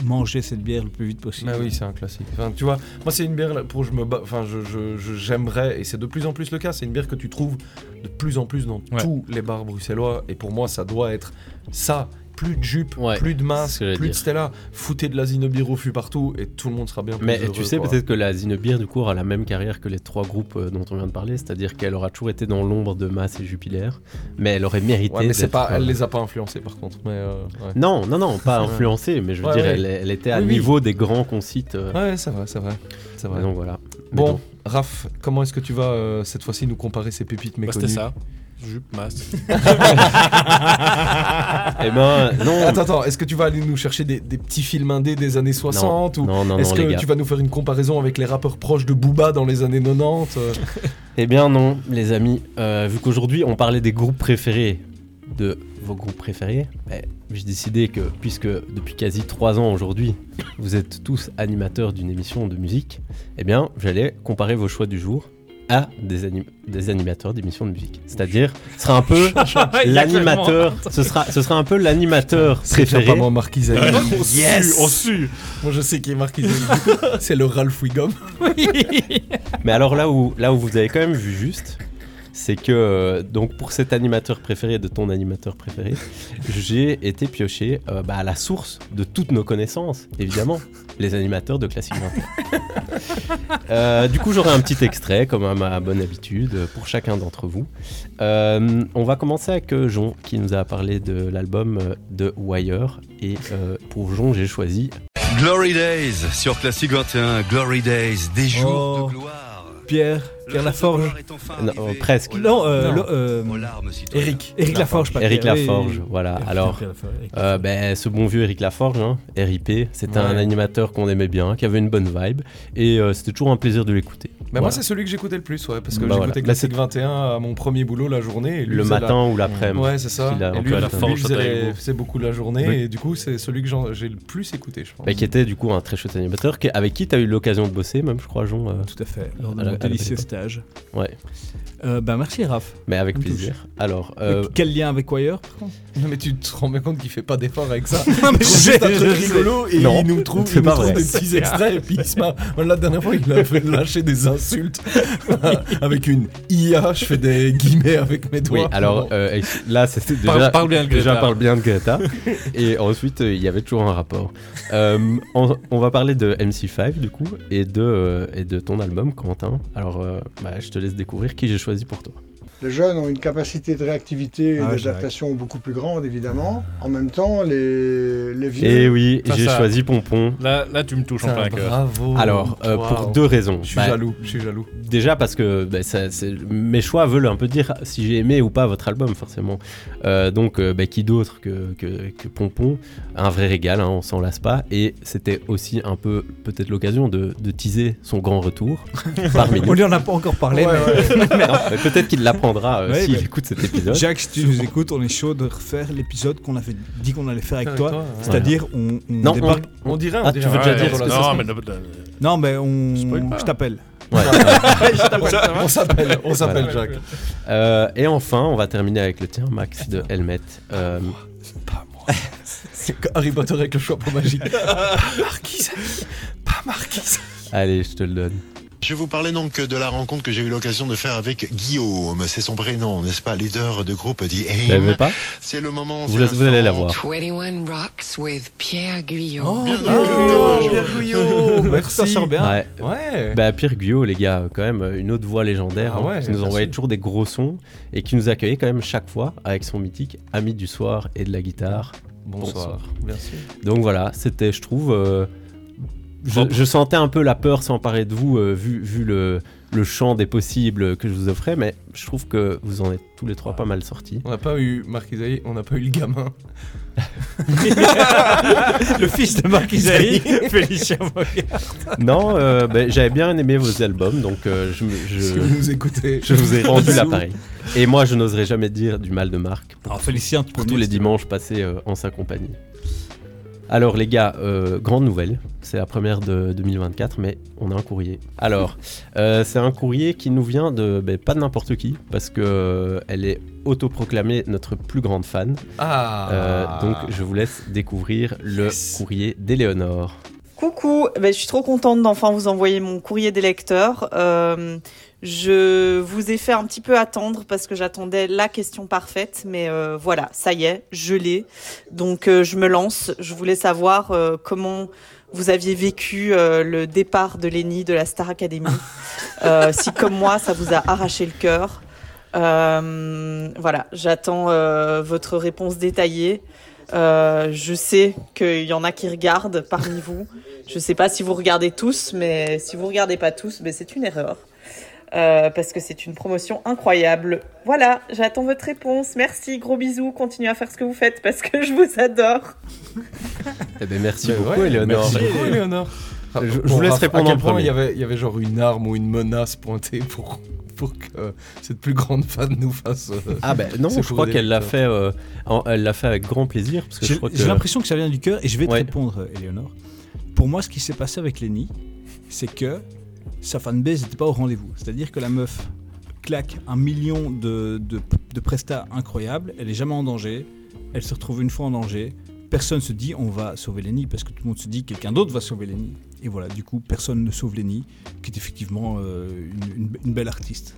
mangez cette bière le plus vite possible. Bah oui, c'est un classique. Enfin, tu vois, moi c'est une bière pour je me ba- enfin je je- je- j'aimerais et c'est de plus en plus le cas, c'est une bière que tu trouves de plus en plus dans Ouais. tous les bars bruxellois et pour moi ça doit être ça, plus de jupe, Ouais, plus de c'est masque, ce que j'allais plus de. Stella, foutez de la Zinobir au fût partout et tout le monde sera bien plus Mais heureux, tu sais peut-être que la Zinebir du coup aura la même carrière que les trois groupes euh, dont on vient de parler, c'est-à-dire qu'elle aura toujours été dans l'ombre de Mass et Jupiler, mais elle aurait mérité. Ouais, mais c'est pas euh, elle les a pas influencés par contre, mais euh, ouais. Non, non, non, pas Ouais. influencée, mais je veux Ouais, dire, ouais. elle, elle était à Oui, oui. niveau des grands qu'on cite. euh, Ouais, c'est vrai, c'est vrai. C'est vrai. donc voilà. Mais Bon. Raph, comment est-ce que tu vas euh, cette fois-ci nous comparer ces pépites Bah, méconnues C'était ça. Jupe, masque. Eh ben, non. Attends, attends, est-ce que tu vas aller nous chercher des, des petits films indés des années 60 ou non, non, Est-ce non, que tu vas nous faire une comparaison avec les rappeurs proches de Booba dans les années 90 euh Eh bien non, les amis. Euh, vu qu'aujourd'hui on parlait des groupes préférés de vos groupes préférés, ben, j'ai décidé que puisque depuis quasi trois ans aujourd'hui, vous êtes tous animateurs d'une émission de musique, eh bien j'allais comparer vos choix du jour à des, anim- des animateurs d'émissions de musique. C'est-à-dire, ce sera un peu l'animateur, ce sera, ce sera un peu l'animateur C'est préféré. pas moi Marquis on sue, on sue. Moi je sais qui est Marquis C'est le Ralph Wiggum. Mais alors là où, là où vous avez quand même vu juste, c'est que euh, donc pour cet animateur préféré de ton animateur préféré, j'ai été pioché euh, bah, à la source de toutes nos connaissances, évidemment, les animateurs de Classique 21. Euh, du coup, j'aurai un petit extrait, comme à ma bonne habitude, pour chacun d'entre vous. Euh, on va commencer avec Jon, qui nous a parlé de l'album de Wire. Et euh, pour Jon, j'ai choisi Glory Days sur Classic 21. Glory Days, des jours Oh. de gloire. Pierre, Pierre Laforge. Non, euh, presque. Non, euh, euh, Eric. Eric Laforge, pas Eric Laforge, oui. voilà. Alors, Euh, ben, ce bon vieux Eric Laforge, hein, RIP, c'était Ouais. un animateur qu'on aimait bien, qui avait une bonne vibe, et euh, c'était toujours un plaisir de l'écouter. Mais moi c'est celui que j'écoutais le plus, ouais, parce que Bah voilà. j'écoutais Classic 21 à mon premier boulot la journée. Et lui Le matin ou l'après-midi. Ouais, c'est ça. Et lui, faisait beaucoup la journée, et du coup c'est celui que j'ai le plus écouté, je pense. Bah, qui était du coup un très chouette animateur, avec qui tu as eu l'occasion de bosser, même, je crois, Jon. euh, Tout à fait, lors de Ouais, Euh, bah merci Raph. mais avec touche. plaisir. Alors, euh, Quel lien avec Wire? Par contre Non, mais tu te rends bien compte qu'il fait pas d'effort avec ça. Non, mais sais. rigolo et Non, il nous trouve, c'est il nous trouve des petits extraits et puis il se marre. Voilà, La dernière fois, il a fait lâcher des insultes avec une IA. Je fais des guillemets avec mes doigts. oui, alors euh, là, c'était déjà. Parle, parle bien de Déjà, Greta. parle bien de Greta. et ensuite, euh, il y avait toujours un rapport. Euh, on, on va parler de MC5, du coup, et de, euh, et de ton album, Quentin. Alors, euh, bah, je te laisse découvrir qui j'ai choisi pour toi. Les jeunes ont une capacité de réactivité et Ah, d'adaptation beaucoup plus grande, évidemment. En même temps, les, les vieux... Et oui, j'ai choisi Pompon. Là, là, tu me touches en plein cœur. Bravo. Alors, euh, pour deux raisons. Je suis Bah, jaloux, je suis jaloux. Déjà parce que bah, ça- mes choix veulent un peu dire si j'ai aimé ou pas votre album, forcément. Euh, donc, euh, bah, qui d'autre que, que, que Pompon? Un vrai régal, hein, on s'en lasse pas. Et c'était aussi un peu peut-être l'occasion de, de teaser son grand retour parmi nous. On lui en a pas encore parlé, Ouais, mais peut-être qu'il l'apprendra euh, Ouais, s'il mais- écoute cet épisode. Jacques, si tu nous écoutes, on est chaud de refaire l'épisode qu'on avait dit qu'on allait faire avec Avec toi. toi, ouais. C'est-à-dire, on, on Non, débarque. On dirait, on Ah, dirait. tu veux déjà Ouais, dire ce que non, mais Non, mais on. Spoil pas. Je t'appelle. Ouais. On s'appelle, on s'appelle Voilà. Jacques. Euh, et enfin, on va terminer avec le tien, Max, de Helmet. Euh, Pas moi. C'est Harry Potter avec le choix magique. pas Marquis, pas Marquis. allez, je te le donne. Je vais vous parler donc de la rencontre que j'ai eu l'occasion de faire avec Guillaume. C'est son prénom, n'est-ce pas Leader de groupe dit Vous l'avez pas C'est le moment. vous, vous allez la voir. 21 Rocks with Pierre Guyot. Oh. Pierre Guyot, merci. Ça sort bien. Ouais. Ouais. Bah, Pierre Guyot, les gars, quand même, une autre voix légendaire, Ah hein, ouais, qui nous envoyait toujours des gros sons et qui nous accueillait quand même chaque fois avec son mythique Ami du soir et de la guitare. Bonsoir. Bien sûr. Donc voilà, c'était, je trouve, euh, je, je sentais un peu la peur s'emparer de vous euh, vu, vu le, le champ des possibles que je vous offrais, mais je trouve que vous en êtes tous les trois pas mal sortis. On n'a pas eu Marc Isaïe, on n'a pas eu le gamin. le fils de Marc Isaïe, Félicien Bogart. non, euh, ben, j'avais bien aimé vos albums, donc euh, je, me- je- Si vous nous écoutez? je vous ai rendu l'appareil. Et moi, je n'oserais jamais dire du mal de Marc pour, Alors, Félicien, tu pour tous les dimanches passés euh, en sa compagnie. Alors les gars, euh, grande nouvelle, c'est la première de 2024, mais on a un courrier. Alors, euh, c'est un courrier qui nous vient de ben, pas de n'importe qui, parce que euh, elle est autoproclamée notre plus grande fan. Ah. Euh, donc je vous laisse découvrir le courrier d'Éléonore. Coucou, ben, je suis trop contente d'enfin vous envoyer mon courrier des lecteurs. Euh, je vous ai fait un petit peu attendre parce que j'attendais la question parfaite, mais euh, voilà, ça y est, je l'ai. Donc euh, je me lance. Je voulais savoir euh, comment vous aviez vécu euh, le départ de Lenny de la Star Academy. Euh, si comme moi, ça vous a arraché le cœur. Euh, voilà, j'attends euh, votre réponse détaillée. Euh, je sais qu'il y en a qui regardent parmi vous. Je sais pas si vous regardez tous, mais si vous regardez pas tous, ben c'est une erreur. Euh, parce que c'est une promotion incroyable. Voilà, j'attends votre réponse. Merci, gros bisous. Continuez à faire ce que vous faites parce que je vous adore. Eh ben, merci beaucoup ouais, Éléonore. Merci beaucoup, Éléonore. Je- je Bon, vous laisse répondre à en quel point. Il y, avait, il y avait genre une arme ou une menace pointée pour, pour que cette plus grande fan nous fasse. euh, Ah ben non, je crois qu'elle l'a fait, euh, en- elle l'a fait avec grand plaisir parce que je J'ai crois que j'ai l'impression que ça vient du cœur et je vais te répondre, Eleonore. Pour moi, ce qui s'est passé avec Lenny, c'est que sa fanbase n'était pas au rendez-vous. C'est-à-dire que la meuf claque un million de, de, de prestats incroyables, elle est jamais en danger, elle se retrouve une fois en danger, personne se dit on va sauver Lenny parce que tout le monde se dit quelqu'un d'autre va sauver Lenny. Et voilà, du coup, personne ne sauve Lenny, qui est effectivement euh, une, une- une belle artiste.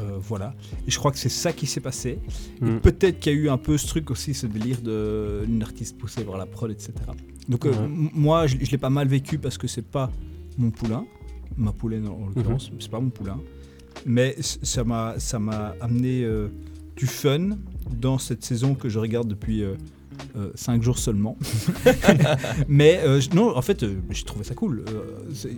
Euh, voilà. Et je crois que c'est ça qui s'est passé. Et Mm. peut-être qu'il y a eu un peu ce truc aussi, ce délire d'une artiste poussée vers la prod, etc. Donc euh, moi, je, je l'ai pas mal vécu parce que c'est pas mon poulain, ma poulaine en l'occurrence, c'est pas mon poulain. Mais ça m'a ça m'a amené euh, du fun dans cette saison que je regarde depuis 5 jours seulement. Mais euh, non, en fait, euh, j'ai trouvé ça cool. Euh,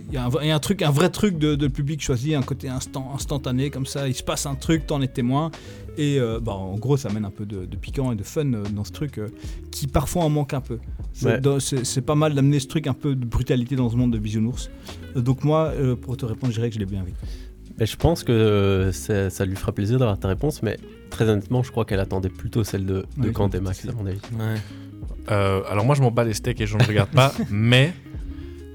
Il y, a un vrai- il y a un truc, un vrai truc de, de public choisi, un côté instant, instantané comme ça. Il se passe un truc, t'en es témoin. Et euh, bah, en gros, ça amène un peu de, de piquant et de fun euh, dans ce truc euh, qui parfois en manque un peu. C'est Ouais. pas mal d'amener ce truc un peu de brutalité dans ce monde de bisounours. Euh, donc moi, euh, pour te répondre, je dirais que je l'ai bien vécu. Mais je pense que euh, ça, ça lui fera plaisir d'avoir ta réponse, mais très honnêtement, je crois qu'elle attendait plutôt celle de, de Oui, Kant et tout à Max, à mon avis. Euh, alors moi je m'en bats les steaks et je ne regarde pas, mais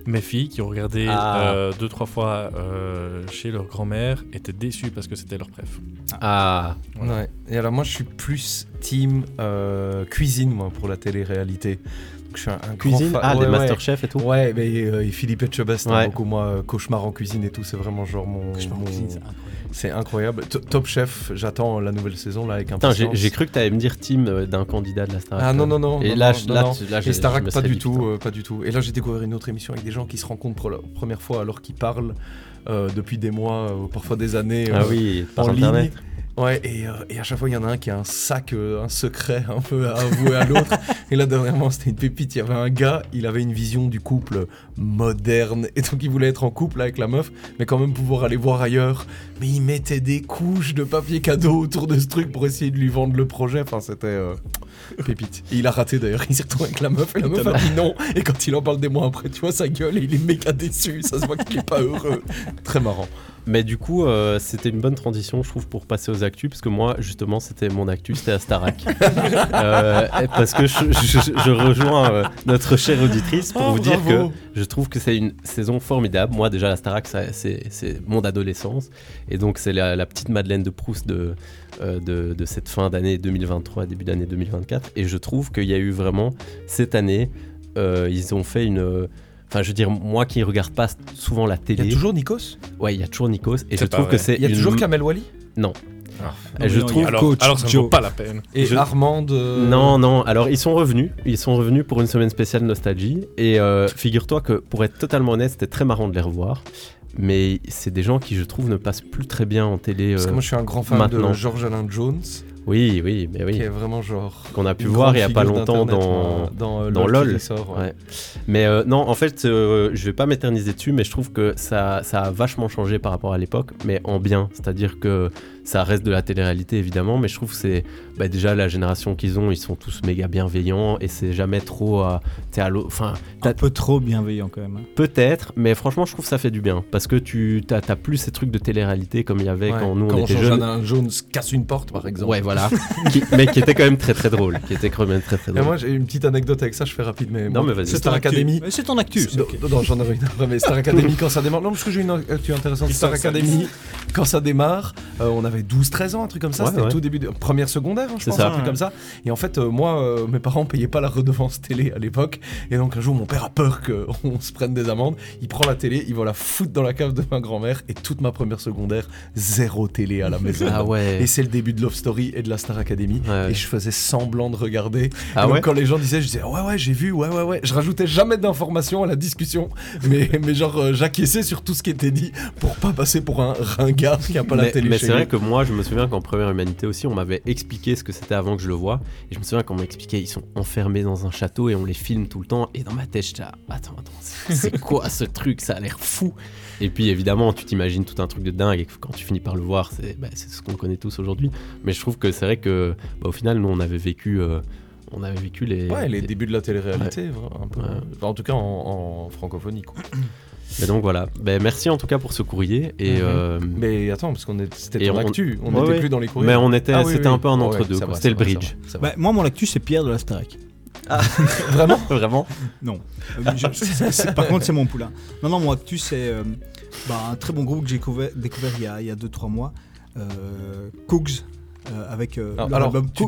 mes filles qui ont regardé Ah. euh, deux trois fois euh, chez leur grand-mère étaient déçues parce que c'était leur préf. Ah, Ouais. Et alors moi je suis plus team euh, cuisine moi pour la télé-réalité. Je suis un, un grand Cuisine fan- Ah, ouais, des ouais. Masterchef et tout Ouais, mais euh, et Philippe Etchebest, hein, Ouais. beaucoup moi, euh, cauchemar en cuisine et tout, c'est vraiment genre mon. Cauchemar en cuisine, c'est incroyable. T- Top Chef, j'attends la nouvelle saison là avec impatience. j'ai cru que t'allais me dire team euh, d'un candidat de la Star Ah non, non, non. Et non, là, non, là, tu- là, Et Starac, pas du tout, euh, pas du tout. Et là, j'ai découvert une autre émission avec des gens qui se rencontrent pour la première fois alors qu'ils parlent euh, depuis des mois, euh, parfois des années, Ah euh, oui, par en Internet. ligne. Ouais, et, euh, et à chaque fois, il y en a un qui a un sac, euh, un secret un peu à avouer à l'autre. et là, dernièrement, c'était une pépite. Il y avait un gars, il avait une vision du couple moderne. Et donc, il voulait être en couple avec la meuf, mais quand même pouvoir aller voir ailleurs. Mais il mettait des couches de papier cadeau autour de ce truc pour essayer de lui vendre le projet. Enfin, c'était. euh, Pépite. Et il a raté d'ailleurs, il s'est retrouvé avec la meuf et la meuf a dit non. Et quand il en parle des mois après, tu vois sa gueule et il est méga déçu, ça se voit qu'il est pas heureux. Très marrant. Mais du coup, euh, c'était une bonne transition, je trouve, pour passer aux actus, parce que moi, justement, c'était mon actu, c'était Astarac. Euh, parce que je, je- je rejoins euh, notre chère auditrice pour Oh, vous dire bravo. que je trouve que c'est une saison formidable. Moi, déjà, l'Astarac, ça- c'est mon adolescence. Et donc, c'est la, la petite Madeleine de Proust de, euh, de, de cette fin d'année 2023, début d'année 2024. Et je trouve qu'il y a eu vraiment, cette année, ils ont fait une... Enfin, je veux dire, moi qui regarde pas souvent la télé. Il y a toujours Nikos? Ouais, il y a toujours Nikos. Et je trouve vrai. que c'est. Il y a une- toujours Kamel Wally? Non. Ah. Et je Non, trouve. Alors, Coach alors ça Joe. vaut pas la peine. Et Je- Armand euh, Non, non, alors ils sont revenus, ils sont revenus pour une semaine spéciale nostalgie, et euh, figure-toi que pour être totalement honnête, c'était très marrant de les revoir, mais c'est des gens qui je trouve ne passent plus très bien en télé. Parce que euh, moi je suis un grand fan maintenant. de George Alain Jones, Oui, oui, mais oui. qui est vraiment genre. Qu'on a pu voir il y a pas longtemps dans, dans, euh, dans LOL LOL. qui sort, ouais. Ouais. Mais euh, non, en fait, euh, je vais pas m'éterniser dessus, mais je trouve que ça, ça a vachement changé par rapport à l'époque, mais en bien. C'est-à-dire que ça reste de la télé-réalité évidemment, mais je trouve que c'est bah, déjà la génération qu'ils ont, ils sont tous méga bienveillants et c'est jamais trop à. t'es à l'eau- Enfin, Un peu trop bienveillant quand même. hein. peut-être, mais franchement, je trouve que ça fait du bien parce que tu t'as, t'as plus ces trucs de télé-réalité comme il y avait Ouais, quand nous on était George jeunes. Alain Jones casse une porte par exemple. Ouais, voilà. Qui- mais qui était quand même très très drôle. Qui était quand même très très Et drôle. moi j'ai une petite anecdote avec ça, je fais rapide, mais. Non, moi, mais vas-y. c'est Star. Academy. C'est ton actu. c'est Non, j'en aurais une après, mais Star Academy quand ça démarre. Non, parce que j'ai une actu intéressante. Star Academy, quand ça démarre, euh, on avait 12-13 ans, un truc comme ça. Ouais, C'était ouais. tout début de première secondaire, hein, je pense, ça. un truc comme ça. Et en fait, euh, moi, euh, mes parents payaient pas la redevance télé à l'époque. Et donc un jour, mon père a peur qu'on se prenne des amendes. Il prend la télé, il va la foutre dans la cave de ma grand-mère. Et toute ma première secondaire, zéro télé à la maison. Ah ouais. Et c'est le début de Love Story et de la Star Academy. Et je faisais semblant de regarder. Ah Et donc, quand les gens disaient, je disais ouais ouais j'ai vu, ouais ouais ouais. Je rajoutais jamais d'informations à la discussion, mais mais genre euh, j'acquiesçais sur tout ce qui était dit pour pas passer pour un ringard qui a pas la télé mais c'est vrai que moi, je me souviens qu'en première humanité aussi, on m'avait expliqué ce que c'était avant que je le voie. Et je me souviens qu'on m'expliquait, ils sont enfermés dans un château et on les filme tout le temps. Et dans ma tête, j'étais là, attends, attends, c'est quoi ce truc? Ça a l'air fou. Et puis évidemment, tu t'imagines tout un truc de dingue. Et quand tu finis par le voir, c'est bah, c'est ce qu'on connaît tous aujourd'hui. Mais je trouve que c'est vrai que, bah, au final, nous, on avait vécu, euh, on avait vécu les. Ouais, les débuts de la télé-réalité, un peu. Ouais. Enfin, en tout cas en, en francophonie quoi. Et donc voilà. Ben, merci en tout cas pour ce courrier. Et Mhm. euh, Mais attends, parce qu'on c'était ton on- actu, on n'était ouais. plus dans les courriers. Mais on était, Ah oui, c'était oui. un peu un entre-deux. C'était le ça bridge. va, ça va. Bah, moi, mon actu, c'est Pierre de la Starac. Vraiment Vraiment Non. Euh, je- par contre, c'est mon poulain. Non, non, mon actu, c'est euh, bah, un très bon groupe que j'ai découvert, il y a 2-3 mois. Euh, Cougs. Euh, avec euh, Alors, alors, album tu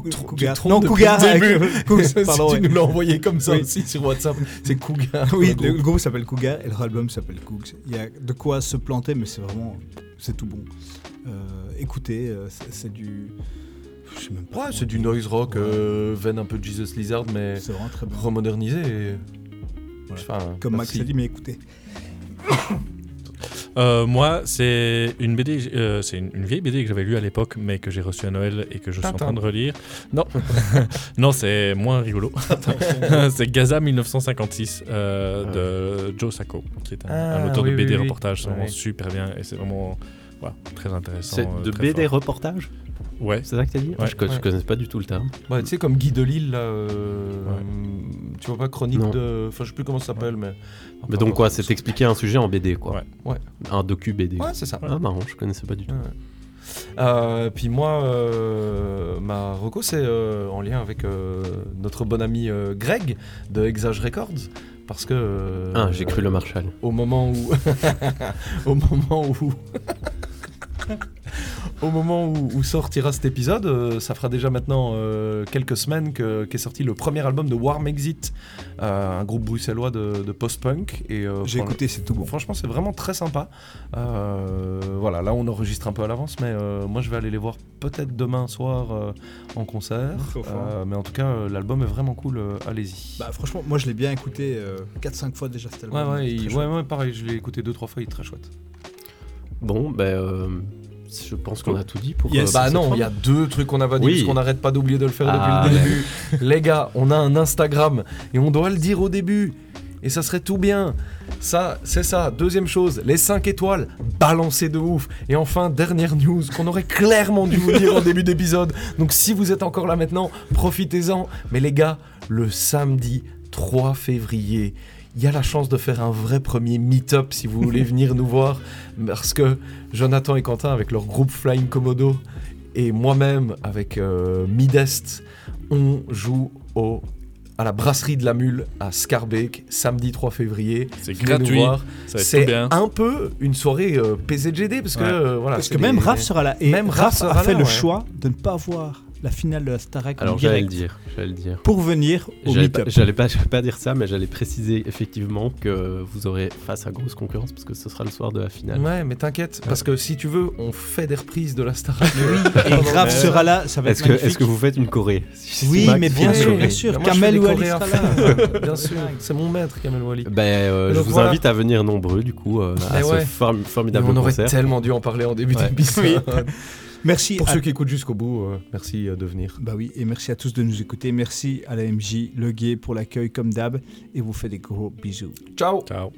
Non, Cougar. Si tu nous l'as envoyé comme ça Oui. aussi sur WhatsApp, c'est Cougar. Oui, le le groupe. s'appelle Cougar et leur album s'appelle Cougs. Il y a de quoi se planter, mais c'est vraiment. C'est tout bon. Euh, écoutez, euh, c'est du. Je sais même pas. Ouais, c'est du noise rock, Ouais. veine un peu Jesus Lizard, mais C'est vraiment très bien. remodernisé. Et... Voilà. Enfin, Comme. Max a dit, mais écoutez. Euh, moi, c'est une BD, euh, c'est une, une vieille BD que j'avais lue à l'époque, mais que j'ai reçue à Noël et que je suis en train de relire. Non, non, c'est moins rigolo. c'est Gaza 1956 euh, de Joe Sacco, qui est un, Ah, un auteur oui, de BD oui, oui. reportage. C'est vraiment super bien et c'est vraiment voilà, très intéressant. C'est euh, de BD fort. reportage Ouais. C'est ça que t'as dit? Ouais. Je, je Ouais. connais pas du tout le terme. Ouais, tu sais, comme Guy Delisle, là, euh, tu vois pas, chronique Non. de. Enfin, je sais plus comment ça s'appelle, mais. Mais donc quoi, c'est expliquer un sujet en BD quoi. Ouais. Ouais. Un docu BD. Ouais, c'est ça. Ah marrant, je connaissais pas du tout. Ouais. Euh, puis moi, euh, ma reco, c'est euh, en lien avec euh, notre bon ami euh, Greg de Exage Records. Parce que. euh, Ah, j'ai cru le Marshall. Au moment où. au moment où. Au moment où, où sortira cet épisode, euh, ça fera déjà maintenant euh, quelques semaines que- qu'est sorti le premier album de Warm Exit, euh, un groupe bruxellois de, de post-punk. Et euh, J'ai écouté, c'est tout bon. Franchement, c'est vraiment très sympa. Euh, voilà, là on enregistre un peu à l'avance, mais euh, moi je vais aller les voir peut-être demain soir euh, en concert. Euh, mais en tout cas, l'album est vraiment cool. euh, Allez-y. Bah, franchement, moi je l'ai bien écouté 4-5 fois déjà cet album. ouais, ouais, il- pareil, je l'ai écouté deux trois fois, il est très chouette. Bon, ben euh, je pense qu'on a tout dit pour. Yes. Bah non, il y a deux trucs qu'on n'a pas dit, Oui. parce qu'on n'arrête pas d'oublier de le faire Ah, depuis le ouais. début. Les gars, on a un Instagram et on doit le dire au début. Et ça serait tout bien. Ça, c'est ça. Deuxième chose, les 5 étoiles, balancez de ouf. Et enfin, dernière news qu'on aurait clairement dû vous dire en début d'épisode. Donc si vous êtes encore là maintenant, profitez-en. Mais les gars, le samedi 3 février, il y a la chance de faire un vrai premier meet-up si vous voulez venir nous voir. Parce que Jonathan et Quentin, avec leur groupe Flying Komodo, et moi-même, avec euh, Midest, on joue au, à la brasserie de la Mule à Scarbeck, samedi 3 février. C'est Venez nous gratuit, voir. ça va être C'est bien. un peu une soirée euh, PZGD, parce que Ouais. euh, voilà. Parce c'est que même Raph sera là. Et Même Raph, Raph sera a fait là, le ouais. choix de ne pas voir la finale de la Starac Alors j'allais le dire, j'allais le dire. pour venir au meet-up. pas, j'allais pas, pas dire ça, mais j'allais préciser effectivement que vous aurez face à grosse concurrence parce que ce sera le soir de la finale. Ouais, mais t'inquiète, parce que si tu veux, on fait des reprises de la Star Et Raph sera là, ça va être Est-ce que, magnifique. est-ce que vous faites une choré? Oui, Max mais bien sûr, bien sûr. Kamel à sera là. Bien sûr, c'est mon maître, Kamel Wally. Ben, euh, je vous voilà. invite à venir nombreux du coup euh, à ce formidable on aurait tellement dû en parler en début d'épisode. Merci Pour à- ceux qui écoutent jusqu'au bout, euh, merci euh, de venir. Bah oui, et merci à tous de nous écouter. Merci à la MJ, le gay pour l'accueil comme d'hab. Et vous fait des gros bisous. Ciao Ciao.